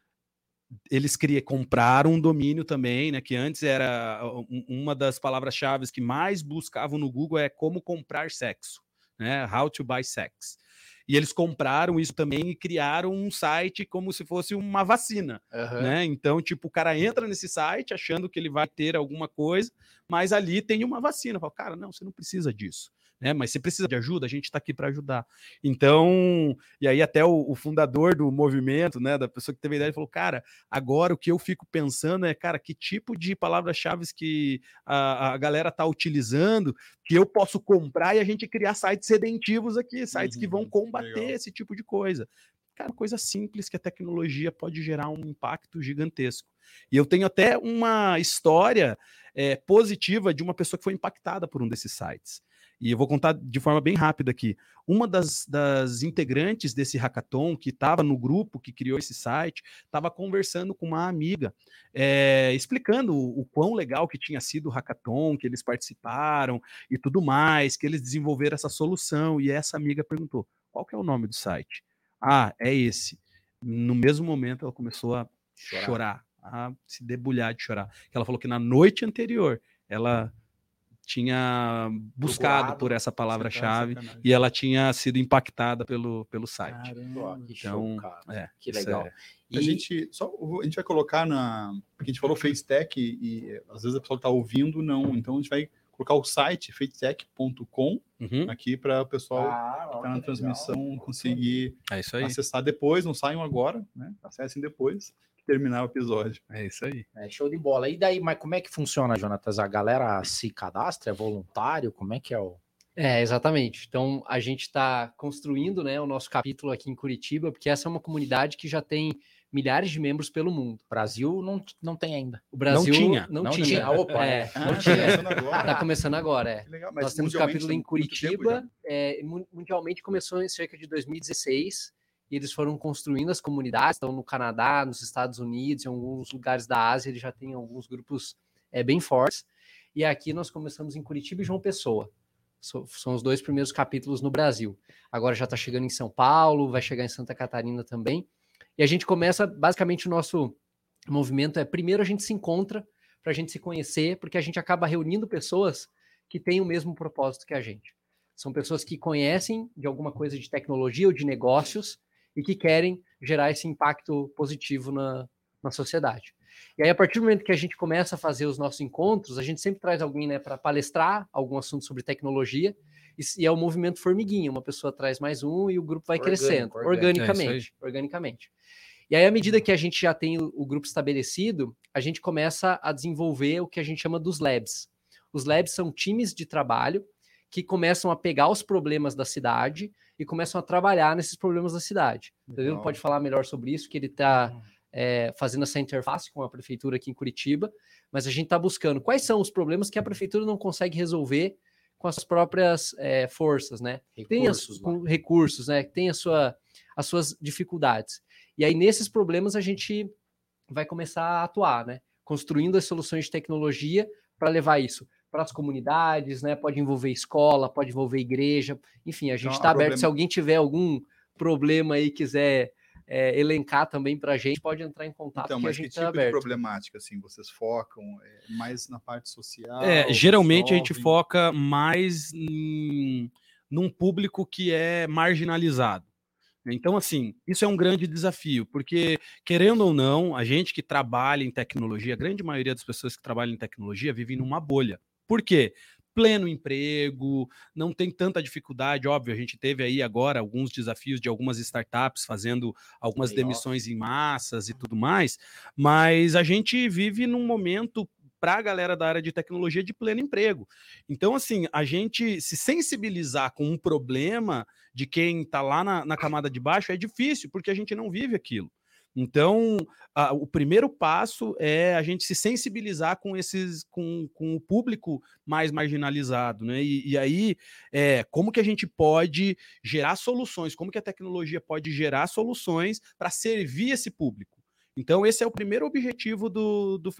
Eles criam, compraram um domínio também, né? Que antes era uma das palavras-chave que mais buscavam no Google é como comprar sexo, né? How to buy sex. E eles compraram isso também e criaram um site como se fosse uma vacina, uhum. né? Então, tipo, o cara entra nesse site achando que ele vai ter alguma coisa, mas ali tem uma vacina. Fala, cara, não, você não precisa disso né? Mas se precisa de ajuda, a gente está aqui para ajudar. Então, e aí até o, o, fundador do movimento, né, da pessoa que teve a ideia, falou, cara, agora o que eu fico pensando é, cara, que tipo de palavras-chave que a, a galera está utilizando que eu posso comprar e a gente criar sites redentivos aqui, sites uhum, que vão combater legal. esse tipo de coisa. Cara, coisa simples que a tecnologia pode gerar um impacto gigantesco. E eu tenho até uma história é, positiva de uma pessoa que foi impactada por um desses sites. E eu vou contar de forma bem rápida aqui. Uma das, das integrantes desse hackathon, que estava no grupo que criou esse site, estava conversando com uma amiga, é, explicando o, o, quão legal que tinha sido o hackathon, que eles participaram e tudo mais, que eles desenvolveram essa solução. E essa amiga perguntou: qual que é o nome do site? Ah, é esse. No mesmo momento, ela começou a chorar, chorar a se debulhar de chorar. Ela falou que na noite anterior ela tinha buscado por essa palavra-chave e ela tinha sido impactada pelo, pelo site. Caramba, que então, show, é, que legal. É. E... A, gente, só, a gente vai colocar na. Porque a gente falou FaceTech e, e às vezes a pessoa está ouvindo, não. Então a gente vai colocar o site feitech.com Uhum. aqui para o pessoal Ah, que ó, tá na transmissão legal. conseguir É isso aí. acessar depois, não saiam agora, né? Acessem depois terminar o episódio. É isso aí. É, show de bola. E daí, mas como é que funciona, Jonatas? A galera se cadastra? É voluntário? Como é que é o. É, exatamente. Então, a gente está construindo né, o nosso capítulo aqui em Curitiba, porque essa é uma comunidade que já tem milhares de membros pelo mundo. Brasil não, não tem ainda. O Brasil tinha. não, Não tinha. tinha. Opa, é, é. não Ah, tinha. começando agora. Tá começando agora, é. Legal, Nós temos um mundialmente capítulo em Curitiba, é, mu- mundialmente começou em cerca de 2016, e eles foram construindo as comunidades, estão no Canadá, nos Estados Unidos, em alguns lugares da Ásia, eles já têm alguns grupos é, bem fortes, e aqui nós começamos em Curitiba e João Pessoa. So- são os dois primeiros capítulos no Brasil. Agora já está chegando em São Paulo, vai chegar em Santa Catarina também. E a gente começa, basicamente, o nosso movimento é primeiro a gente se encontra para a gente se conhecer, porque a gente acaba reunindo pessoas que têm o mesmo propósito que a gente. São pessoas que conhecem de alguma coisa de tecnologia ou de negócios e que querem gerar esse impacto positivo na, na sociedade. E aí, a partir do momento que a gente começa a fazer os nossos encontros, a gente sempre traz alguém né, para palestrar algum assunto sobre tecnologia, e, e é o movimento formiguinha, uma pessoa traz mais um e o grupo vai Orgânico, crescendo, orgânico. É organicamente, organicamente. E aí, à medida que a gente já tem o, o grupo estabelecido, a gente começa a desenvolver o que a gente chama dos labs. Os labs são times de trabalho que começam a pegar os problemas da cidade e começam a trabalhar nesses problemas da cidade. Legal. pode falar melhor sobre isso, que ele está fazendo essa interface com a prefeitura aqui em Curitiba, mas a gente está buscando quais são os problemas que a prefeitura não consegue resolver com as próprias eh, forças, né? tem as, Recursos lá. com recursos, né? Tem a sua, as suas dificuldades. E aí, nesses problemas, a gente vai começar a atuar, né? Construindo as soluções de tecnologia para levar isso para as comunidades, né? Pode envolver escola, pode envolver igreja, enfim, a gente está aberto. problema- Se alguém tiver algum problema aí quiser é, elencar também para a gente, pode entrar em contato Então, mas que gente tipo está de problemática assim vocês focam é, mais na parte social? É, geralmente a gente foca mais em, num público que é marginalizado. Então, assim, isso é um grande desafio, porque, querendo ou não, a gente que trabalha em tecnologia, a grande maioria das pessoas que trabalham em tecnologia vivem numa bolha. Por quê? Pleno emprego, não tem tanta dificuldade, óbvio, a gente teve aí agora alguns desafios de algumas startups fazendo algumas demissões em massas e tudo mais, mas a gente vive num momento para a galera da área de tecnologia de pleno emprego. Então, assim, a gente se sensibilizar com um problema de quem está lá na, na camada de baixo é difícil, porque a gente não vive aquilo. Então, a- o primeiro passo é a gente se sensibilizar com esses, com, com o público mais marginalizado, né? E, e aí, é, como que a gente pode gerar soluções? Como que a tecnologia pode gerar soluções para servir esse público? Então, esse é o primeiro objetivo do, do.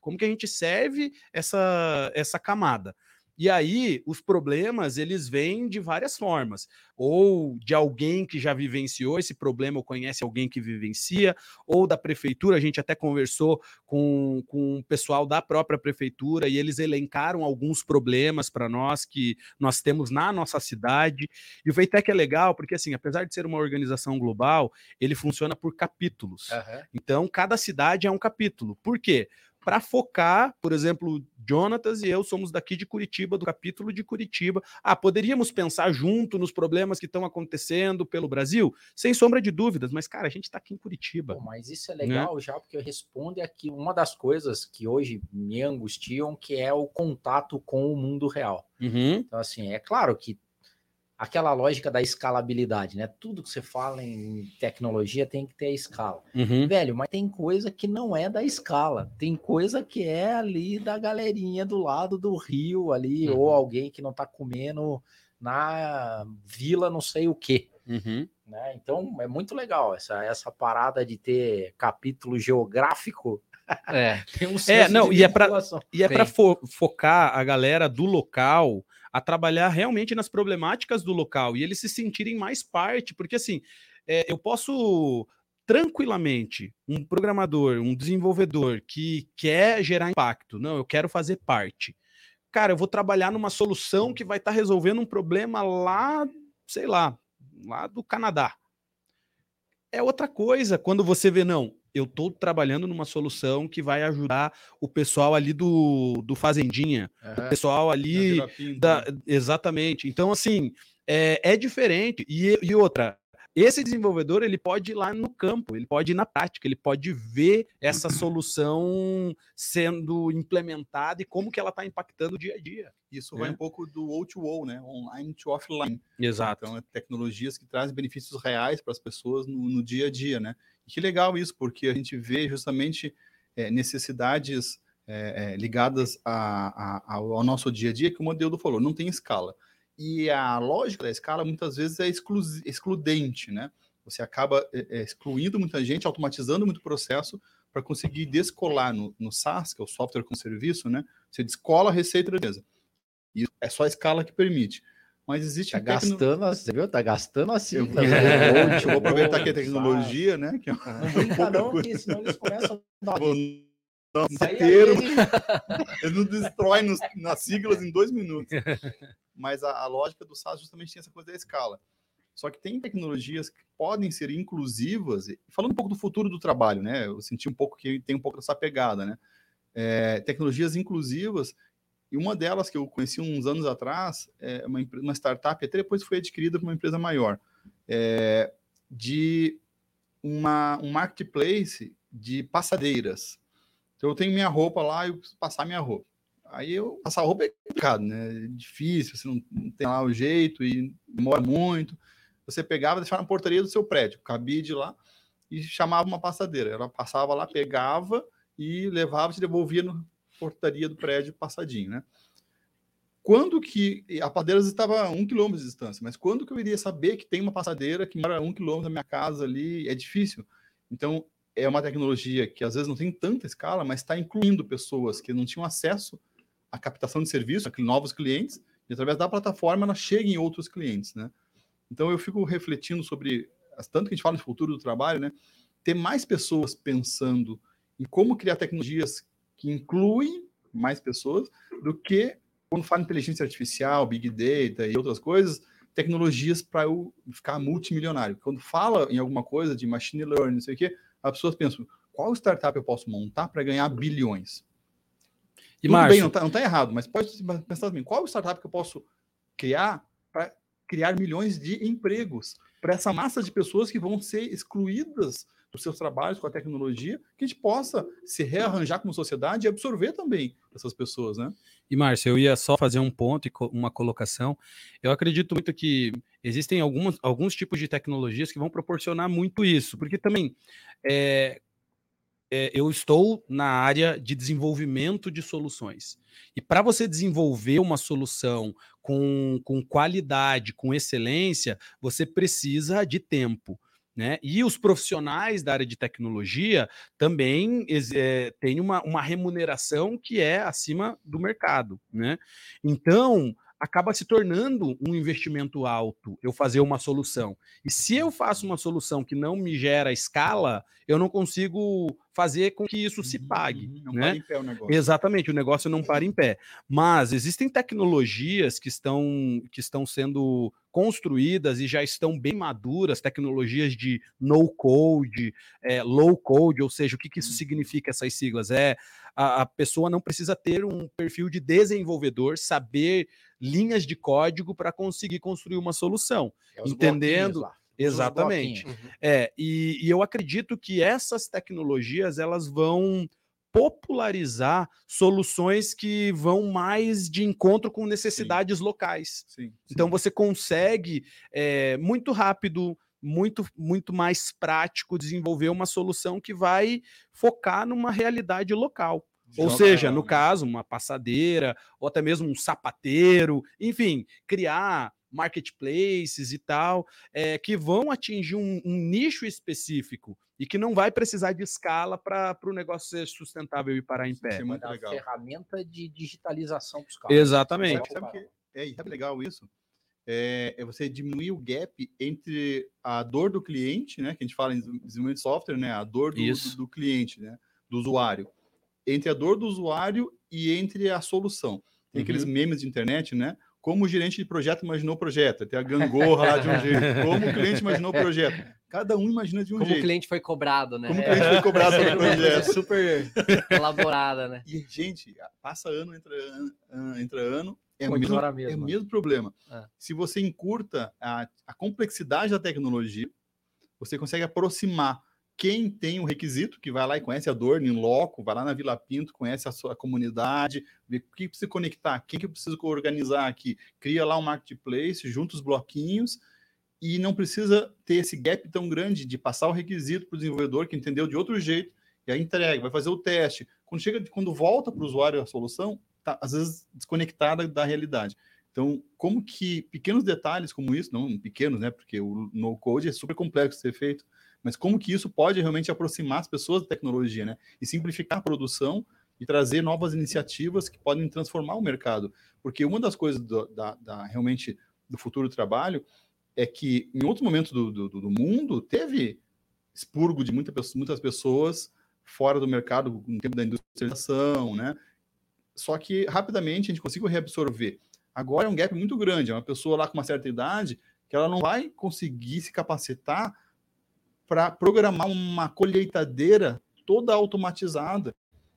Como que a gente serve essa, essa camada? E aí, os problemas, eles vêm de várias formas. Ou de alguém que já vivenciou esse problema ou conhece alguém que vivencia, ou da prefeitura, a gente até conversou com, com o pessoal da própria prefeitura e eles elencaram alguns problemas para nós que nós temos na nossa cidade. E o Feitec é legal porque, assim, apesar de ser uma organização global, ele funciona por capítulos. Aham. Então, cada cidade é um capítulo. Por quê? Para focar, por exemplo, Jonatas e eu somos daqui de Curitiba, do capítulo de Curitiba. Ah, poderíamos pensar junto nos problemas que estão acontecendo pelo Brasil? Sem sombra de dúvidas, mas, cara, a gente está aqui em Curitiba. Pô, mas isso é Né? legal já, porque responde aqui uma das coisas que hoje me angustiam, que é o contato com o mundo real. Uhum, Então, assim, é claro que aquela lógica da escalabilidade, né? Tudo que você fala em tecnologia tem que ter a escala. uhum. Velho, mas tem coisa que não é da escala. Tem coisa que é ali da galerinha do lado do rio ali, Uhum. ou alguém que não tá comendo na vila não sei o quê. Uhum. Né? Então é muito legal essa, essa parada de ter capítulo geográfico. É, (laughs) Tem um É, não, de e é vinculação. E é para focar a galera do local a trabalhar realmente nas problemáticas do local e eles se sentirem mais parte, porque assim, é, eu posso tranquilamente, um programador, um desenvolvedor que quer gerar impacto, não, eu quero fazer parte. Cara, eu vou trabalhar numa solução que vai estar resolvendo um problema lá, sei lá, lá do Canadá. É outra coisa quando você vê, não, eu estou trabalhando numa solução que vai ajudar o pessoal ali do, do Fazendinha, o pessoal ali. Da, né? exatamente. Então, assim, é, é diferente. E, e outra, esse desenvolvedor ele pode ir lá no campo, ele pode ir na prática, ele pode ver essa solução sendo implementada e como que ela está impactando o dia a dia. Isso vai É. um pouco do O2O, né? Online to offline. Exato. Então, é tecnologias que trazem benefícios reais para as pessoas no, no dia a dia, né? Que legal isso, porque a gente vê justamente é, necessidades é, ligadas a- a- ao, nosso dia a dia, que o modelo falou, não tem escala. E a lógica da escala muitas vezes é exclu- excludente, né? Você acaba excluindo muita gente, automatizando muito processo para conseguir descolar no, no SaaS, que é o software com serviço, né? Você descola a receita da empresa. E é só a escala que permite. Mas existe Tá tecno- gastando, a- você viu? Tá gastando assim. eu tá eu vou aproveitar que é Sai. tecnologia, né? Que é Não brinca não, porque senão eles começam a dar Vou é termo, ele não destrói nos- nas siglas em dois minutos. Mas a, a lógica do SaaS justamente tem essa coisa da escala. Só que tem tecnologias que podem ser inclusivas, falando um pouco do futuro do trabalho, né? Eu senti um pouco que tem um pouco dessa pegada, né? É, tecnologias inclusivas, e uma delas que eu conheci uns anos atrás, é uma, uma startup, até depois foi adquirida por uma empresa maior, é, de uma, um marketplace de passadeiras. Então eu tenho minha roupa lá e eu preciso passar minha roupa. Aí eu passar roupa é complicado, né? É difícil, você não, não tem lá o jeito e demora muito. Você pegava deixava na portaria do seu prédio, cabide lá e chamava uma passadeira. Ela passava lá, pegava e levava e te devolvia na portaria do prédio passadinho, né? Quando que a passadeira estava a um quilômetro de distância, mas quando que eu iria saber que tem uma passadeira que mora a um quilômetro da minha casa ali? É difícil. Então é uma tecnologia que às vezes não tem tanta escala, mas está incluindo pessoas que não tinham acesso à captação de serviço, a novos clientes, e através da plataforma ela chega em outros clientes, né? Então eu fico refletindo sobre, tanto que a gente fala de futuro do trabalho, né? Ter mais pessoas pensando em como criar tecnologias que incluem mais pessoas do que quando fala em inteligência artificial, big data e outras coisas, tecnologias para eu ficar multimilionário. Quando fala em alguma coisa de machine learning, não sei o quê, as pessoas pensam, qual startup eu posso montar para ganhar bilhões? E Tudo Márcio, bem, não está tá errado, mas pode pensar também, qual startup que eu posso criar para criar milhões de empregos para essa massa de pessoas que vão ser excluídas dos seus trabalhos com a tecnologia, que a gente possa se rearranjar como sociedade e absorver também essas pessoas, né? E, Márcio, eu ia só fazer um ponto e uma colocação. Eu acredito muito que existem algumas, alguns tipos de tecnologias que vão proporcionar muito isso, porque também é, é, eu estou na área de desenvolvimento de soluções. E para você desenvolver uma solução com, com qualidade, com excelência, você precisa de tempo. Né? E os profissionais da área de tecnologia também é, têm uma, uma remuneração que é acima do mercado. Né? Então, acaba se tornando um investimento alto eu fazer uma solução. E se eu faço uma solução que não me gera escala, eu não consigo fazer com que isso se pague. Uhum, Não né? para em pé o negócio. Exatamente, o negócio não para em pé. Mas existem tecnologias que estão, que estão sendo construídas e já estão bem maduras, tecnologias de no code, é, low code, ou seja, o que, que isso significa essas siglas? É a, a pessoa não precisa ter um perfil de desenvolvedor, saber linhas de código para conseguir construir uma solução. É Entendendo. Exatamente. bloquinhos. É, e, e eu acredito que essas tecnologias elas vão popularizar soluções que vão mais de encontro com necessidades locais. Sim, Então sim. você consegue é, muito rápido, muito, muito mais prático desenvolver uma solução que vai focar numa realidade local. Ou Joga- seja, no caso, uma passadeira, ou até mesmo um sapateiro, enfim, criar marketplaces e tal, é, que vão atingir um, um nicho específico e que não vai precisar de escala para o negócio ser sustentável e parar em Isso pé. é muito dar legal. ferramenta de digitalização para os caras. Exatamente. Sabe, sabe que é, sabe legal isso? É, é você diminuir o gap entre a dor do cliente, né? Que a gente fala em desenvolvimento de software, né? A dor do, do, do cliente, né? Do usuário. Entre a dor do usuário e entre a solução. Tem aqueles Uhum. memes de internet, né? como o gerente de projeto imaginou o projeto, tem a gangorra lá de um jeito, (laughs) como o cliente imaginou o projeto. Cada um imagina de um Como jeito. o cliente foi cobrado, né? Como o cliente foi cobrado pelo (laughs) Uma coisa projeto. super elaborada, né? E, gente, passa ano, entra ano, an- entra ano, é o mesmo, é mesma. mesmo problema. É. Se você encurta a, a complexidade da tecnologia, você consegue aproximar quem tem o requisito, que vai lá e conhece a dor em loco, vai lá na Vila Pinto, conhece a sua comunidade, vê o que precisa conectar, quem que eu preciso organizar aqui, cria lá um marketplace, junta os bloquinhos e não precisa ter esse gap tão grande de passar o requisito para o desenvolvedor que entendeu de outro jeito e aí entrega, vai fazer o teste. Quando chega, quando volta para o usuário a solução, tá às vezes desconectada da realidade. Então, como que pequenos detalhes como isso, não pequenos, né? Porque o no code é super complexo de ser feito, mas como que isso pode realmente aproximar as pessoas da tecnologia, né? E simplificar a produção e trazer novas iniciativas que podem transformar o mercado. Porque uma das coisas do, da, da- realmente do futuro do trabalho é que em outros momentos do, do, do mundo teve expurgo de muita, muitas pessoas fora do mercado no tempo da industrialização, né? Só que rapidamente a gente conseguiu reabsorver. Agora é um gap muito grande. É uma pessoa lá com uma certa idade que ela não vai conseguir se capacitar para programar uma colheitadeira toda automatizada,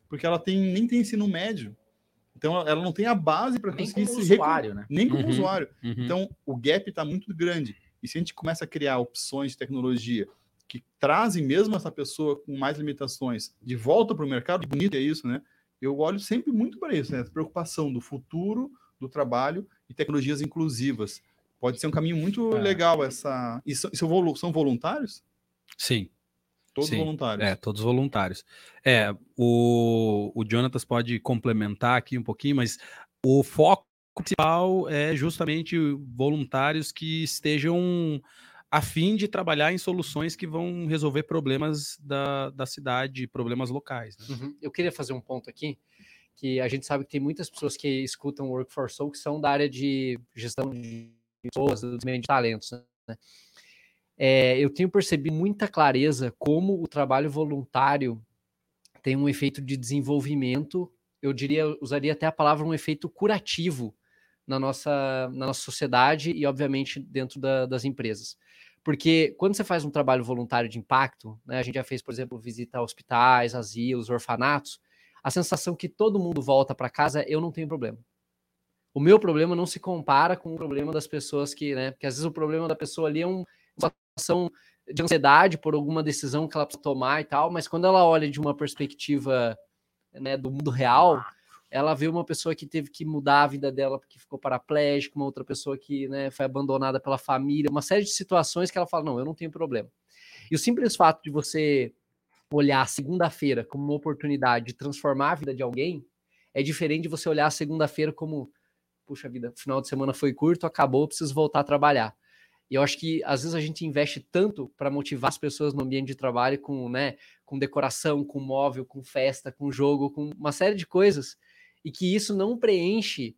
porque ela tem, nem tem ensino médio. Então ela ão não tem a base para conseguir como se recon- usuário, né? nem como Uhum. usuário. Uhum. Então, o gap está muito grande. E se a gente começa a criar opções de tecnologia que trazem mesmo essa pessoa com mais limitações de volta para o mercado, bonito é isso, né? Eu olho sempre muito para isso, né? Essa preocupação do futuro do trabalho e tecnologias inclusivas. Pode ser um caminho muito É. legal essa. E são, são voluntários? Sim. Todos Sim, voluntários. É, todos voluntários. É, o, o Jonatas pode complementar aqui um pouquinho, mas o foco principal é justamente voluntários que estejam a fim de trabalhar em soluções que vão resolver problemas da, da cidade, problemas locais. né? Uhum. Eu queria fazer um ponto aqui, que a gente sabe que tem muitas pessoas que escutam Workforce Soul que são da área de gestão de pessoas, do de talentos. Né? É, eu tenho percebido muita clareza como o trabalho voluntário tem um efeito de desenvolvimento, eu diria, usaria até a palavra um efeito curativo na nossa, na nossa sociedade e, obviamente, dentro da- das empresas. Porque quando você faz um trabalho voluntário de impacto, né, a gente já fez, por exemplo, visita a hospitais, asilos, orfanatos, a sensação que todo mundo volta para casa é eu não tenho problema. O meu problema não se compara com o problema das pessoas que, né? Porque às vezes o problema da pessoa ali é um- uma situação de ansiedade por alguma decisão que ela precisa tomar e tal, mas quando ela olha de uma perspectiva né, do mundo real, ela vê uma pessoa que teve que mudar a vida dela porque ficou paraplégica, uma outra pessoa que né, foi abandonada pela família, uma série de situações que ela fala: não, eu não tenho problema. E o simples fato de você olhar segunda-feira como uma oportunidade de transformar a vida de alguém é diferente de você olhar segunda-feira como, puxa vida, final de semana foi curto, acabou, preciso voltar a trabalhar. E eu acho que às vezes a gente investe tanto para motivar as pessoas no ambiente de trabalho com, né, com decoração, com móvel, com festa, com jogo, com uma série de coisas, e que isso não preenche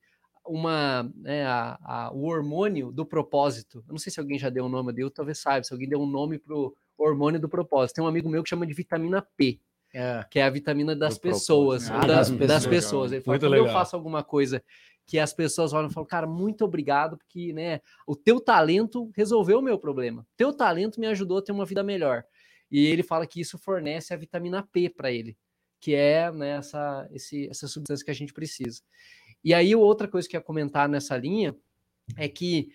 uma né, a- a- o hormônio do propósito. Eu não sei se alguém já deu um nome, eu talvez saiba, se alguém deu um nome pro hormônio do propósito. Tem um amigo meu que chama de vitamina P, É. que é a vitamina das pessoas, Ah, da- das das, pessoas. pessoas. Ele fala, Muito quando eu legal. faço alguma coisa que as pessoas olham e falam, cara, muito obrigado, porque né, o teu talento resolveu o meu problema. Teu talento me ajudou a ter uma vida melhor. E ele fala que isso fornece a vitamina P para ele, que é né, essa, esse, essa substância que a gente precisa. E aí, outra coisa que eu ia comentar nessa linha é que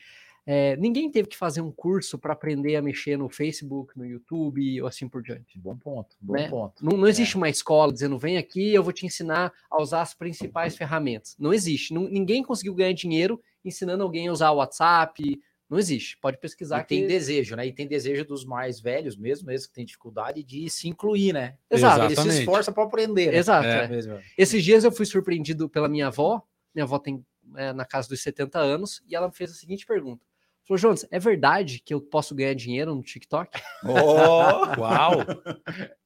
é, ninguém teve que fazer um curso para aprender a mexer no Facebook, no YouTube ou assim por diante. Bom ponto, bom Né? ponto. Não, não existe uma escola dizendo, vem aqui, eu vou te ensinar a usar as principais ferramentas. Não existe. Não- ninguém conseguiu ganhar dinheiro ensinando alguém a usar o WhatsApp. Não existe. Pode pesquisar E tem que... desejo, né? E tem desejo dos mais velhos mesmo, esses que têm dificuldade de se incluir, né? Exato. Ele se Exatamente. esforça para aprender. Né? Exato. É. é. Esses dias eu fui surpreendido pela minha avó. Minha avó tem é, na casa dos 70 anos e ela me fez a seguinte pergunta. Falou, Jones, é verdade que eu posso ganhar dinheiro no TikTok? (laughs) Uau!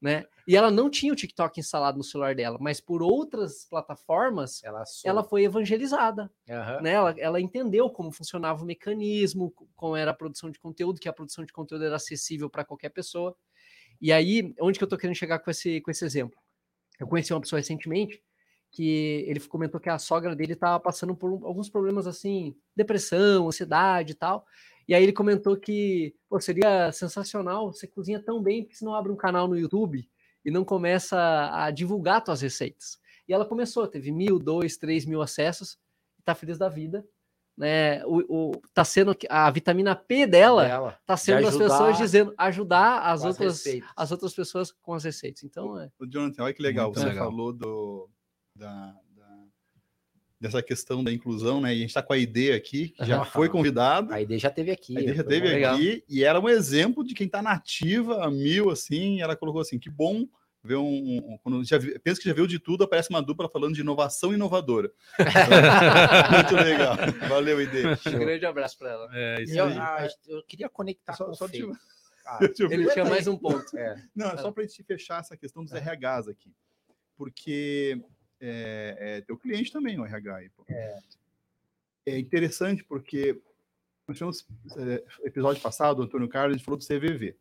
Né? E ela não tinha o TikTok instalado no celular dela, mas por outras plataformas Ela, ela foi evangelizada. Aham. né? Ela, ela entendeu como funcionava o mecanismo, co- como era a produção de conteúdo, que a produção de conteúdo era acessível para qualquer pessoa. E aí, onde que eu tô querendo chegar com esse, com esse exemplo? Eu conheci uma pessoa recentemente que ele comentou que a sogra dele estava passando por alguns problemas assim, depressão, ansiedade e tal. E aí ele comentou que pô, seria sensacional, você cozinha tão bem, porque você não abre um canal no YouTube e não começa a divulgar suas receitas. E ela começou, teve mil, dois, três mil acessos, está feliz da vida. Né, o, o, tá sendo a vitamina P dela, dela tá sendo as pessoas dizendo ajudar as outras as, as outras pessoas com as receitas. Então, é. O Jonathan, olha que legal, Muito você legal. falou do da, dessa questão da inclusão, né? E a gente está com a ID aqui, que já foi convidado. A ID já teve aqui. A ID já teve legal. aqui, e era um exemplo de quem está nativa a mil, assim, ela colocou assim, que bom ver um, um quando já pensa que já viu de tudo, aparece uma dupla falando de inovação inovadora. (laughs) Muito legal. Valeu, ID. Um grande abraço para ela. É, isso eu, ah, eu, queria conectar só, com só te... ah, (laughs) Ele tinha mais um ponto. É. Não, é só para a gente fechar essa questão dos é. RHs aqui. Porque é, é teu cliente também, o RH. Aí, é. é interessante porque nós tivemos é, episódio passado, o Antônio Carlos falou do CVV.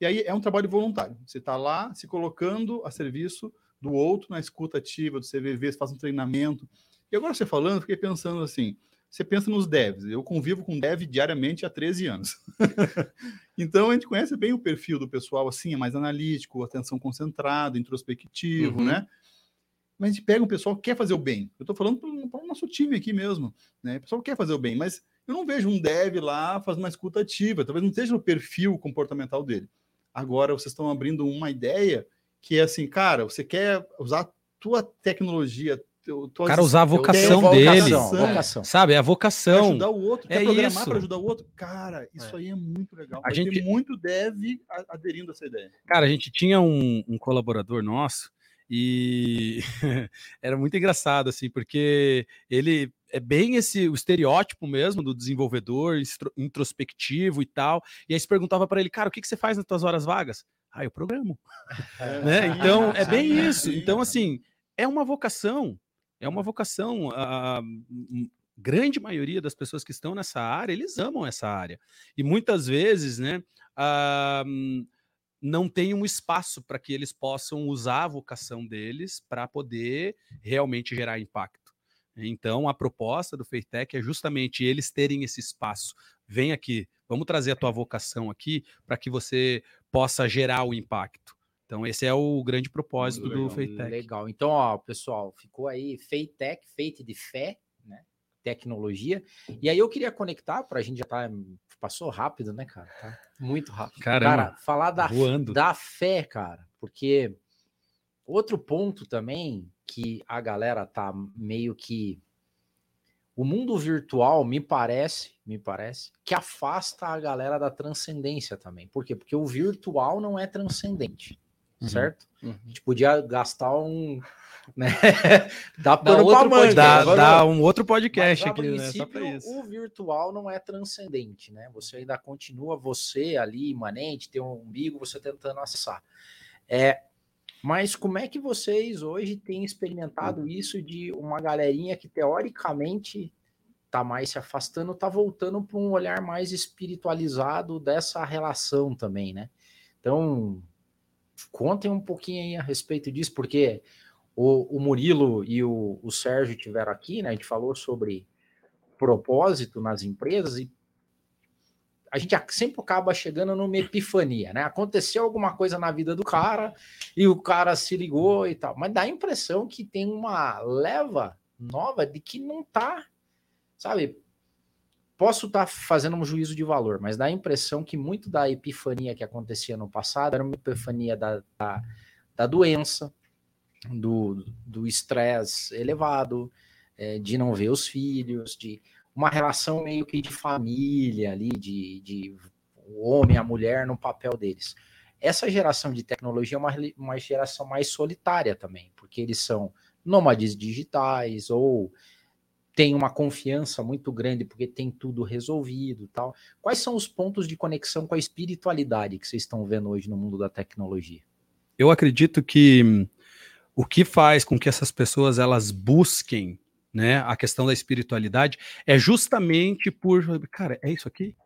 E aí é um trabalho voluntário. Você está lá se colocando a serviço do outro na escuta ativa do CVV, você faz um treinamento. E agora você falando, fiquei pensando assim, você pensa nos devs. Eu convivo com dev diariamente há 13 anos. (laughs) então a gente conhece bem o perfil do pessoal assim, é mais analítico, atenção concentrada, introspectivo, uhum. né? Mas a gente pega um pessoal que quer fazer o bem. Eu estou falando para o nosso time aqui mesmo, né? O pessoal quer fazer o bem, mas eu não vejo um dev lá fazendo uma escuta ativa, talvez não seja no perfil comportamental dele. Agora vocês estão abrindo uma ideia que é assim, cara, você quer usar a tua tecnologia, o cara usar a vocação dele, vocação. sabe? É a vocação. ajudar o outro, quer é programar para ajudar o outro. Cara, isso é. aí é muito legal. A gente muito deve aderindo a essa ideia. Cara, a gente tinha um, um colaborador nosso e (laughs) era muito engraçado, assim, porque ele é bem esse o estereótipo mesmo do desenvolvedor introspectivo e tal. E aí se perguntava para ele, cara, o que, que você faz nas suas horas vagas? Ah, eu programo. (laughs) Né? Então, é bem isso. Então, assim, é uma vocação. É uma vocação. A grande maioria das pessoas que estão nessa área, eles amam essa área. E muitas vezes, né? A, não tem um espaço para que eles possam usar a vocação deles para poder realmente gerar impacto. Então, a proposta do Feitec é justamente eles terem esse espaço. Vem aqui, vamos trazer a tua vocação aqui para que você possa gerar o impacto. Então, esse é o grande propósito legal, do Feitec. Legal. Então, ó, pessoal, ficou aí Feitec, feito de fé? Tecnologia. E aí eu queria conectar para a gente já tá passou rápido, né, cara? Tá muito rápido. Caramba, cara, falar da, voando. da fé, cara, porque outro ponto também que a galera tá meio que o mundo virtual me parece, me parece, que afasta a galera da transcendência também. Por quê? Porque o virtual não é transcendente, uhum. certo? Uhum. A gente podia gastar um, né? (laughs) dá outro, manga, dá, dá um outro podcast Mas, aqui, né? Só pra isso. O virtual não é transcendente, né? Você ainda continua você ali, imanente, tem um umbigo, você tentando acessar. É, mas como é que vocês hoje têm experimentado isso de uma galerinha que teoricamente tá mais se afastando, tá voltando para um olhar mais espiritualizado dessa relação também, né? Então, contem um pouquinho aí a respeito disso, porque o, o Murilo e o, o Sérgio tiveram aqui, né? A gente falou sobre propósito nas empresas e a gente sempre acaba chegando numa epifania, né? Aconteceu alguma coisa na vida do cara e o cara se ligou e tal, mas dá a impressão que tem uma leva nova de que não tá, sabe? Posso estar tá fazendo um juízo de valor, mas dá a impressão que muito da epifania que acontecia no passado era uma epifania da, da, da doença, do estresse elevado, é, de não ver os filhos, de uma relação meio que de família ali, de, de o homem, a mulher no papel deles. Essa geração de tecnologia é uma, uma geração mais solitária também, porque eles são nômades digitais ou tem uma confiança muito grande porque tem tudo resolvido tal. Quais são os pontos de conexão com a espiritualidade que vocês estão vendo hoje no mundo da tecnologia? Eu acredito que o que faz com que essas pessoas elas busquem né, a questão da espiritualidade é justamente por, cara, é isso aqui?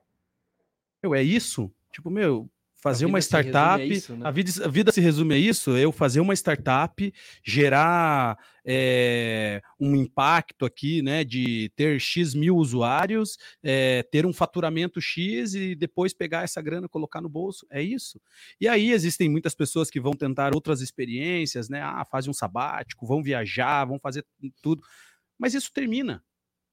Meu, é isso? Tipo, meu, fazer uma resume a startup. isso, né? a, vida, a vida se resume a isso: eu fazer uma startup, gerar é, um impacto aqui, né? De ter X mil usuários, é, ter um faturamento X e depois pegar essa grana, colocar no bolso. É isso. E aí existem muitas pessoas que vão tentar outras experiências, né? Ah, fazem um sabático, vão viajar, vão fazer tudo. Mas isso termina,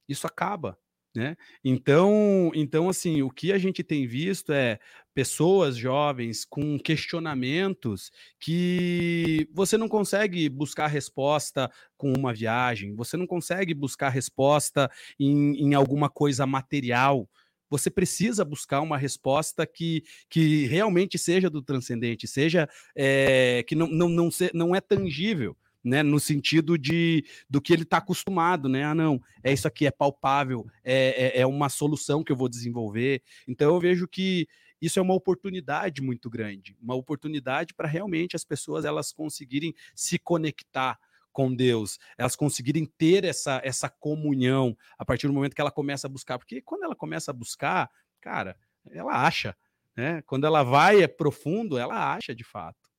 isso acaba. Né? Então, então, assim, o que a gente tem visto é pessoas jovens com questionamentos que você não consegue buscar resposta com uma viagem, você não consegue buscar resposta em, em alguma coisa material. Você precisa buscar uma resposta que, que realmente seja do transcendente, seja é, que não, não, não, se, não é tangível né, no sentido de do que ele está acostumado, né? Ah, não, é isso aqui, é palpável, é, é, é, uma solução que eu vou desenvolver. Então eu vejo que isso é uma oportunidade muito grande, uma oportunidade para realmente as pessoas elas conseguirem se conectar com Deus, elas conseguirem ter essa, essa comunhão a partir do momento que ela começa a buscar, porque quando ela começa a buscar, cara, ela acha, né? Quando ela vai é profundo, ela acha de fato.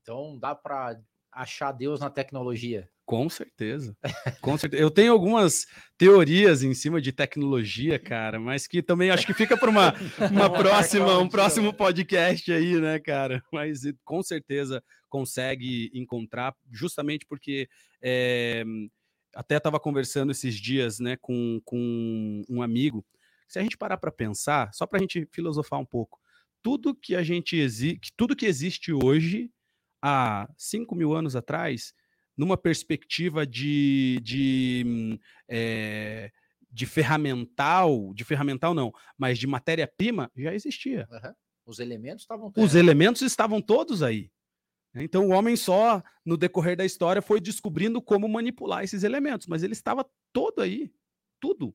Então dá para achar Deus na tecnologia. Com certeza. Com certeza. Eu tenho algumas teorias em cima de tecnologia, cara, mas que também acho que fica para uma, uma (laughs) próxima, um próximo podcast aí, né, cara? Mas com certeza consegue encontrar, justamente porque é, até estava conversando esses dias, né, com, com um amigo. Se a gente parar para pensar, só para a gente filosofar um pouco, tudo que a gente existe, tudo que existe hoje há 5 mil anos atrás, numa perspectiva de, de, é, de ferramental, de ferramental não, mas de matéria-prima, já existia. Uhum. Os elementos estavam Os elementos estavam todos aí. Então o homem só, no decorrer da história, foi descobrindo como manipular esses elementos, mas ele estava todo aí, tudo.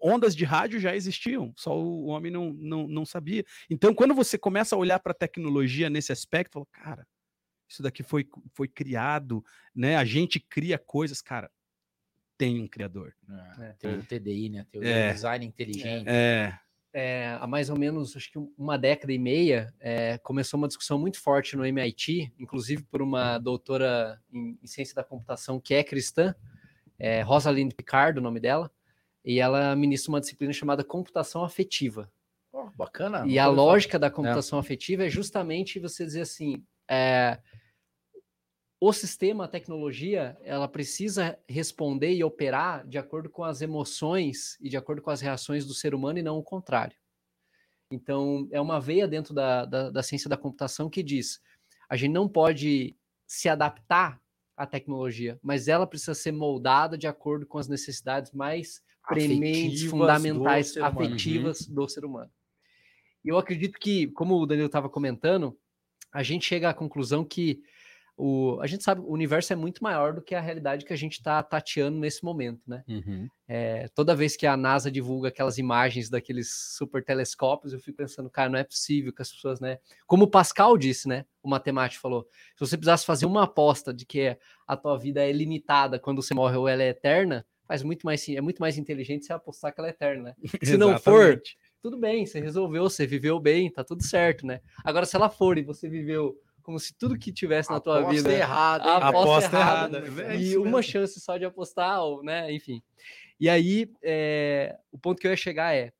Ondas de rádio já existiam, só o homem não, não, não sabia. Então, quando você começa a olhar para a tecnologia nesse aspecto, fala, cara, isso daqui foi, foi criado, né? A gente cria coisas, cara. Tem um criador. É, tem o TDI, né? Tem o é, design inteligente. É. é. Há mais ou menos, acho que uma década e meia, é, começou uma discussão muito forte no MIT, inclusive por uma doutora em, em ciência da computação que é cristã, é, Rosalind Picard, o nome dela, e ela ministra uma disciplina chamada computação afetiva. Oh, bacana. E a lógica da computação afetiva é justamente você dizer assim, é, o sistema, a tecnologia, ela precisa responder e operar de acordo com as emoções e de acordo com as reações do ser humano e não o contrário. Então, é uma veia dentro da, da, da ciência da computação que diz: a gente não pode se adaptar à tecnologia, mas ela precisa ser moldada de acordo com as necessidades mais prementes, fundamentais, do afetivas uhum. do ser humano. E eu acredito que, como o Danilo estava comentando, a gente chega à conclusão que o, a gente sabe o universo é muito maior do que a realidade que a gente está tateando nesse momento, né? Uhum. É, toda vez que a NASA divulga aquelas imagens daqueles super telescópios, eu fico pensando, cara, não é possível que as pessoas, né? Como o Pascal disse, né? O matemático falou: se você precisasse fazer uma aposta de que a tua vida é limitada quando você morre ou ela é eterna, faz muito mais é muito mais inteligente você apostar que ela é eterna, né? (laughs) Se não for, tudo bem, você resolveu, você viveu bem, tá tudo certo, né? Agora, se ela for e você viveu como se tudo que tivesse na tua vida. Errada, a aposta, errada. errada. E uma chance só de apostar, né? Enfim. E aí, é, o ponto que eu ia chegar é: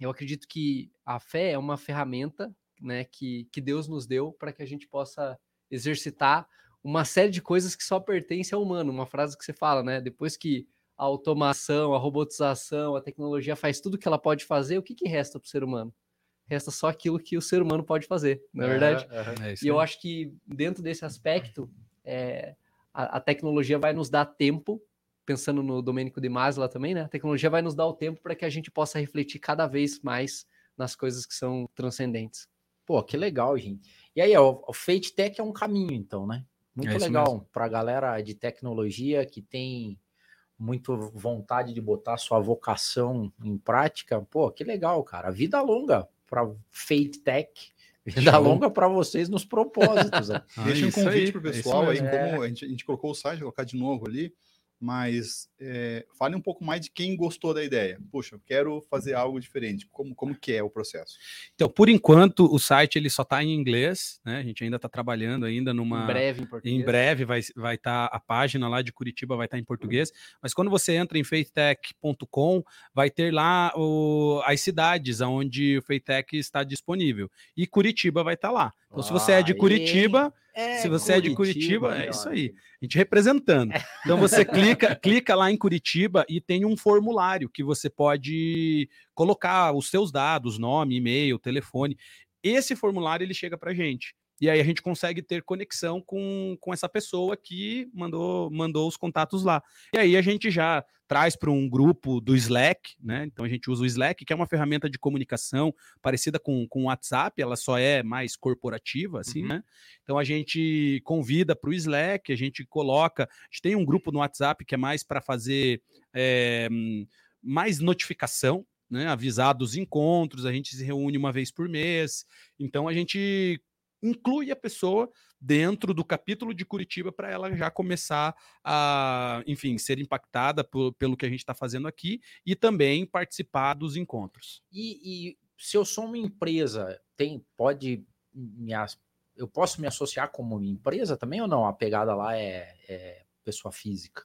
eu acredito que a fé é uma ferramenta né, que, que Deus nos deu para que a gente possa exercitar uma série de coisas que só pertencem ao humano. Uma frase que você fala, né? Depois que a automação, a robotização, a tecnologia faz tudo que ela pode fazer, o que, que resta para o ser humano? Resta só aquilo que o ser humano pode fazer, não é verdade? É e eu acho que dentro desse aspecto, é, a, a, tecnologia vai nos dar tempo, pensando no Domênico de Masla também, né? A tecnologia vai nos dar o tempo para que a gente possa refletir cada vez mais nas coisas que são transcendentes. Pô, que legal, gente. E aí, ó, o Fate Tech é um caminho, então, né? Muito é legal para a galera de tecnologia que tem muito vontade de botar sua vocação em prática. Pô, que legal, cara. Vida longa para Fate Tech. Vida Show. longa para vocês nos propósitos. (laughs) ah, Deixa um convite para o pessoal aí, é. como a gente, a gente, colocou o site, vou colocar de novo ali. Mas é, fale um pouco mais de quem gostou da ideia. Puxa, eu quero fazer algo diferente. Como, como que é o processo? Então, por enquanto, o site ele só está em inglês, né? A gente ainda está trabalhando ainda numa. Em breve em português. Em breve vai estar vai tá, a página lá de Curitiba vai estar tá em português, mas quando você entra em faithtech.com, vai ter lá o, as cidades onde o Faithtech está disponível. E Curitiba vai estar tá lá. Então, se você é de Curitiba, é, se você Curitiba, é de Curitiba, é isso aí. A gente representando. Então você (laughs) clica, clica lá em Curitiba e tem um formulário que você pode colocar os seus dados, nome, e-mail, telefone. Esse formulário ele chega para gente. E aí a gente consegue ter conexão com, com essa pessoa que mandou, mandou os contatos lá. E aí a gente já traz para um grupo do Slack, né? Então a gente usa o Slack, que é uma ferramenta de comunicação parecida com, com o WhatsApp, ela só é mais corporativa, assim, uhum. né? Então a gente convida para o Slack, a gente coloca. A gente tem um grupo no WhatsApp que é mais para fazer é, mais notificação, né, avisar dos encontros, a gente se reúne uma vez por mês. Então a gente inclui a pessoa dentro do capítulo de Curitiba para ela já começar a, enfim, ser impactada por, pelo que a gente está fazendo aqui e também participar dos encontros. E, e, se eu sou uma empresa, tem pode me, eu posso me associar como empresa também ou não? A pegada lá é, é pessoa física.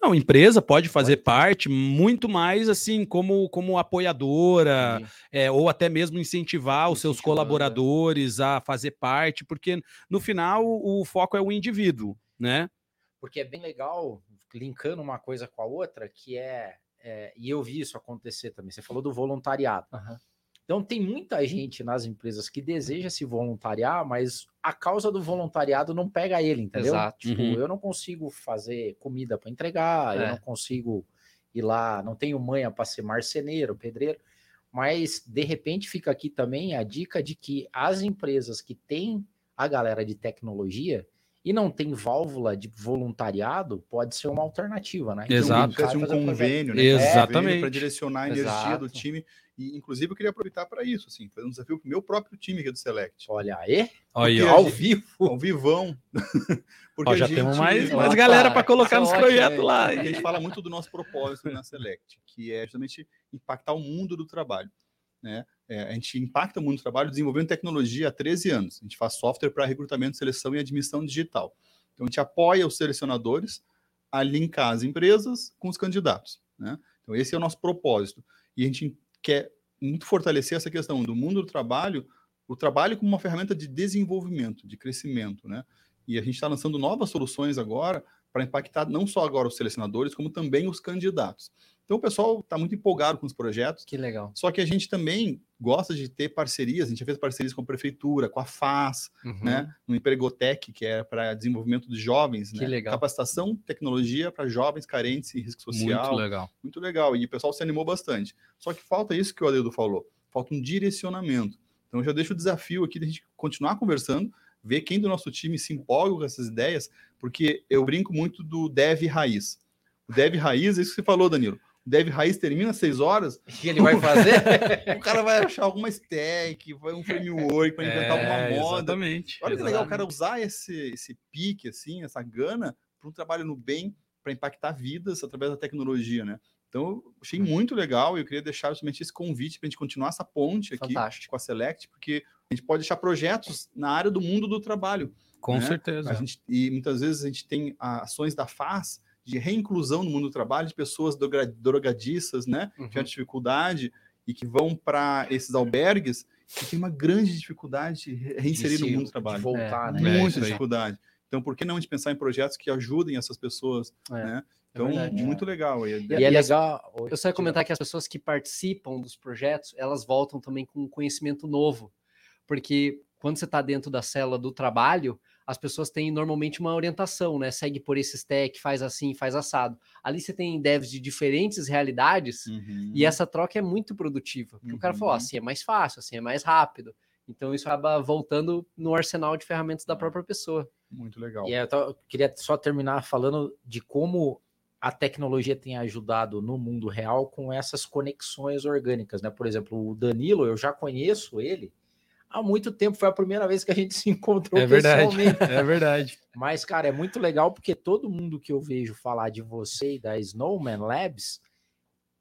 Não, empresa pode fazer pode parte muito mais assim como, como apoiadora, é, ou até mesmo incentivar os seus colaboradores a fazer parte, porque no final o, o foco é o indivíduo, né? Porque é bem legal, linkando uma coisa com a outra, que é, é e eu vi isso acontecer também. Você falou do voluntariado. Uhum. Então, tem muita gente nas empresas que deseja se voluntariar, mas a causa do voluntariado não pega ele, entendeu? Exato. Tipo, uhum. eu não consigo fazer comida para entregar, é. eu não consigo ir lá, não tenho manha para ser marceneiro, pedreiro. Mas, de repente, fica aqui também a dica de que as empresas que têm a galera de tecnologia e não tem válvula de voluntariado, pode ser uma alternativa, né? Exato. Então, um convênio, né? Exatamente. Para direcionar a energia Exato. do time e, inclusive, eu queria aproveitar para isso, assim, fazer um desafio para o meu próprio time aqui do Select. Olha aí, aí ao vivo. Ao vivão. (laughs) Porque Ó, já gente, temos mais, mais galera para colocar nos projetos lá. A gente fala muito do nosso propósito na Select, que é justamente impactar o mundo do trabalho. Né? É, a gente impacta o mundo do trabalho desenvolvendo tecnologia há 13 anos. A gente faz software para recrutamento, seleção e admissão digital. Então, a gente apoia os selecionadores a linkar as empresas com os candidatos. Né? Então, esse é o nosso propósito. E a gente quer muito fortalecer essa questão do mundo do trabalho, o trabalho como uma ferramenta de desenvolvimento, de crescimento, né? E a gente está lançando novas soluções agora para impactar não só agora os selecionadores, como também os candidatos. Então o pessoal está muito empolgado com os projetos. Que legal. Só que a gente também gosta de ter parcerias. A gente já fez parcerias com a prefeitura, com a FAS, uhum. né? No Empregotec, que é para desenvolvimento de jovens, que né? Legal. Capacitação, tecnologia para jovens carentes em risco social. Muito legal. Muito legal. E o pessoal se animou bastante. Só que falta isso que o Adildo falou. Falta um direcionamento. Então eu já deixo o desafio aqui de a gente continuar conversando, ver quem do nosso time se empolga com essas ideias, porque eu brinco muito do dev raiz. O dev raiz, é isso que você falou, Danilo Dev Raiz termina às 6 horas. O que ele vai (laughs) fazer? o cara vai achar alguma stack, vai um framework para inventar é, alguma moda. Exatamente. Olha que legal o cara usar esse, esse pique, assim, essa gana, para um trabalho no bem, para impactar vidas através da tecnologia, né? Então, eu achei muito legal e eu queria deixar justamente esse convite para a gente continuar essa ponte aqui Fantástico. com a Select, porque a gente pode deixar projetos na área do mundo do trabalho. Com né? certeza. A gente, e muitas vezes a gente tem ações da FAS de reinclusão no mundo do trabalho de pessoas drogadiças, né, uhum. que têm dificuldade e que vão para esses albergues e tem uma grande dificuldade de reinserir no mundo do trabalho. voltar, é, né? Muita é dificuldade. Então, por que não a gente pensar em projetos que ajudem essas pessoas, é, né? É então, é muito legal. E, e é legal. Eu só ia comentar que as pessoas que participam dos projetos, elas voltam também com conhecimento novo. Porque quando você está dentro da cela do trabalho, as pessoas têm normalmente uma orientação, né? Segue por esse stack, faz assim, faz assado. Ali você tem devs de diferentes realidades uhum. e essa troca é muito produtiva. Porque uhum. o cara falou, assim é mais fácil, assim é mais rápido. Então isso acaba voltando no arsenal de ferramentas da própria pessoa. Muito legal. E eu, tô, eu queria só terminar falando de como a tecnologia tem ajudado no mundo real com essas conexões orgânicas, né? Por exemplo, o Danilo, eu já conheço ele há muito tempo. Foi a primeira vez que a gente se encontrou É verdade. pessoalmente. É verdade. Mas, cara, é muito legal porque todo mundo que eu vejo falar de você e da Snowman Labs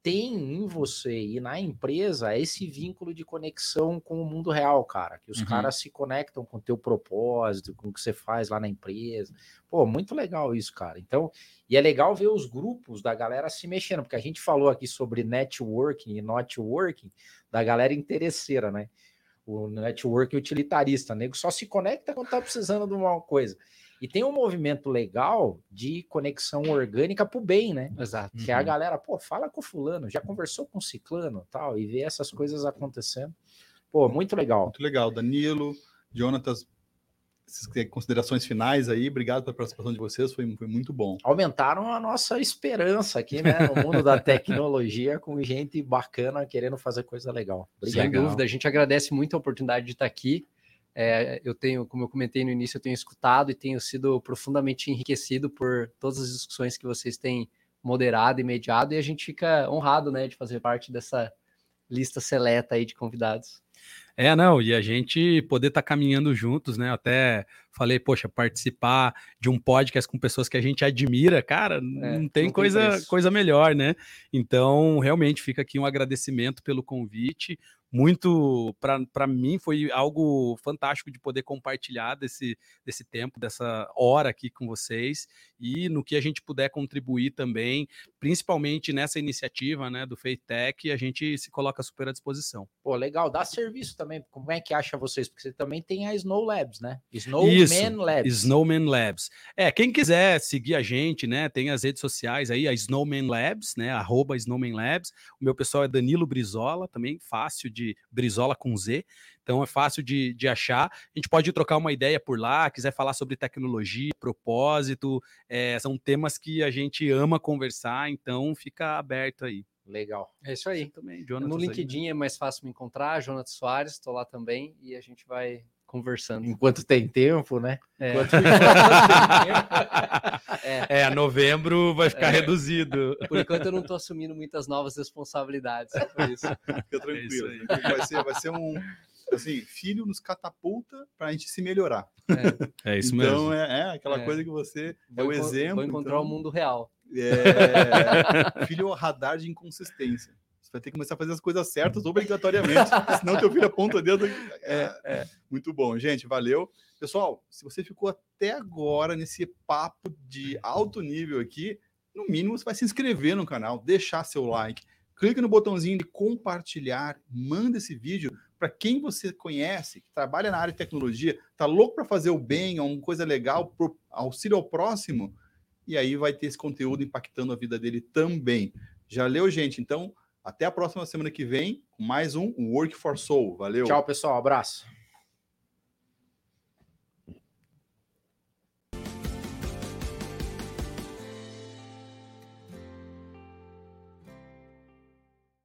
tem em você e na empresa esse vínculo de conexão com o mundo real, cara. Que os Uhum. caras se conectam com o teu propósito, com o que você faz lá na empresa. Pô, muito legal isso, cara. Então, e é legal ver os grupos da galera se mexendo, porque a gente falou aqui sobre networking e not working, da galera interesseira, né? O networking utilitarista, nego só se conecta quando tá precisando de uma coisa. E tem um movimento legal de conexão orgânica pro bem, né? Exato. Que é a Uhum. galera, pô, fala com fulano, já conversou com ciclano tal, e vê essas coisas acontecendo. Pô, muito legal. Muito legal. Danilo, Jonatas, essas considerações finais aí. Obrigado pela participação de vocês, foi, foi muito bom. Aumentaram a nossa esperança aqui, né? No mundo da tecnologia, (laughs) com gente bacana querendo fazer coisa legal. Sem Obrigado. dúvida, a gente agradece muito a oportunidade de estar aqui. É, eu tenho, como eu comentei no início, eu tenho escutado e tenho sido profundamente enriquecido por todas as discussões que vocês têm moderado e mediado, e a gente fica honrado, né, de fazer parte dessa lista seleta aí de convidados. É, não, e a gente poder estar caminhando juntos, né? Até falei, poxa, participar de um podcast com pessoas que a gente admira, cara, não tem, não tem coisa, preço. coisa melhor, né? Então, realmente fica aqui um agradecimento pelo convite. Muito, para mim, foi algo fantástico de poder compartilhar desse, desse tempo, dessa hora aqui com vocês e no que a gente puder contribuir também, principalmente nessa iniciativa, né, do Faith Tech, a gente se coloca super à disposição. Pô, legal. Dá serviço também. Como é que acha vocês? Porque você também tem a Snow Labs, né? Isso, Snowman Labs. Snowman Labs. É, quem quiser seguir a gente, né, tem as redes sociais aí, a Snowman Labs, né, arroba Snowman Labs. O meu pessoal é Danilo Brizola, também fácil de Brizola com Z, então é fácil de, de achar. A gente pode trocar uma ideia por lá, quiser falar sobre tecnologia, propósito, é, são temas que a gente ama conversar, então fica aberto aí. Legal. É isso aí. Também, No Jonatas aí, né? LinkedIn é mais fácil me encontrar, Jonathan Soares, estou lá também, e a gente vai conversando. Enquanto tem tempo, né? É. Enquanto... (laughs) É, novembro vai ficar reduzido. Por enquanto eu não estou assumindo muitas novas responsabilidades, é por isso. Fica tranquilo. aí. vai, ser, vai ser um. Assim, filho nos catapulta para a gente se melhorar. É isso então mesmo. é, é aquela É. coisa que você é Vou o encon- exemplo. Vou encontrar então, o mundo real. é, (laughs) filho radar de inconsistência. Vai ter que começar a fazer as coisas certas obrigatoriamente, senão teu filho aponta o dedo. É, é. Muito bom, gente. Valeu. Pessoal, se você ficou até agora nesse papo de alto nível aqui, no mínimo você vai se inscrever no canal, deixar seu like, clique no botãozinho de compartilhar, manda esse vídeo para quem você conhece, que trabalha na área de tecnologia, tá louco para fazer o bem, alguma coisa legal, pro auxílio ao próximo, e aí vai ter esse conteúdo impactando a vida dele também. Já leu, gente? Então, até a próxima semana que vem mais um Work for Soul. Valeu. Tchau, pessoal. Abraço.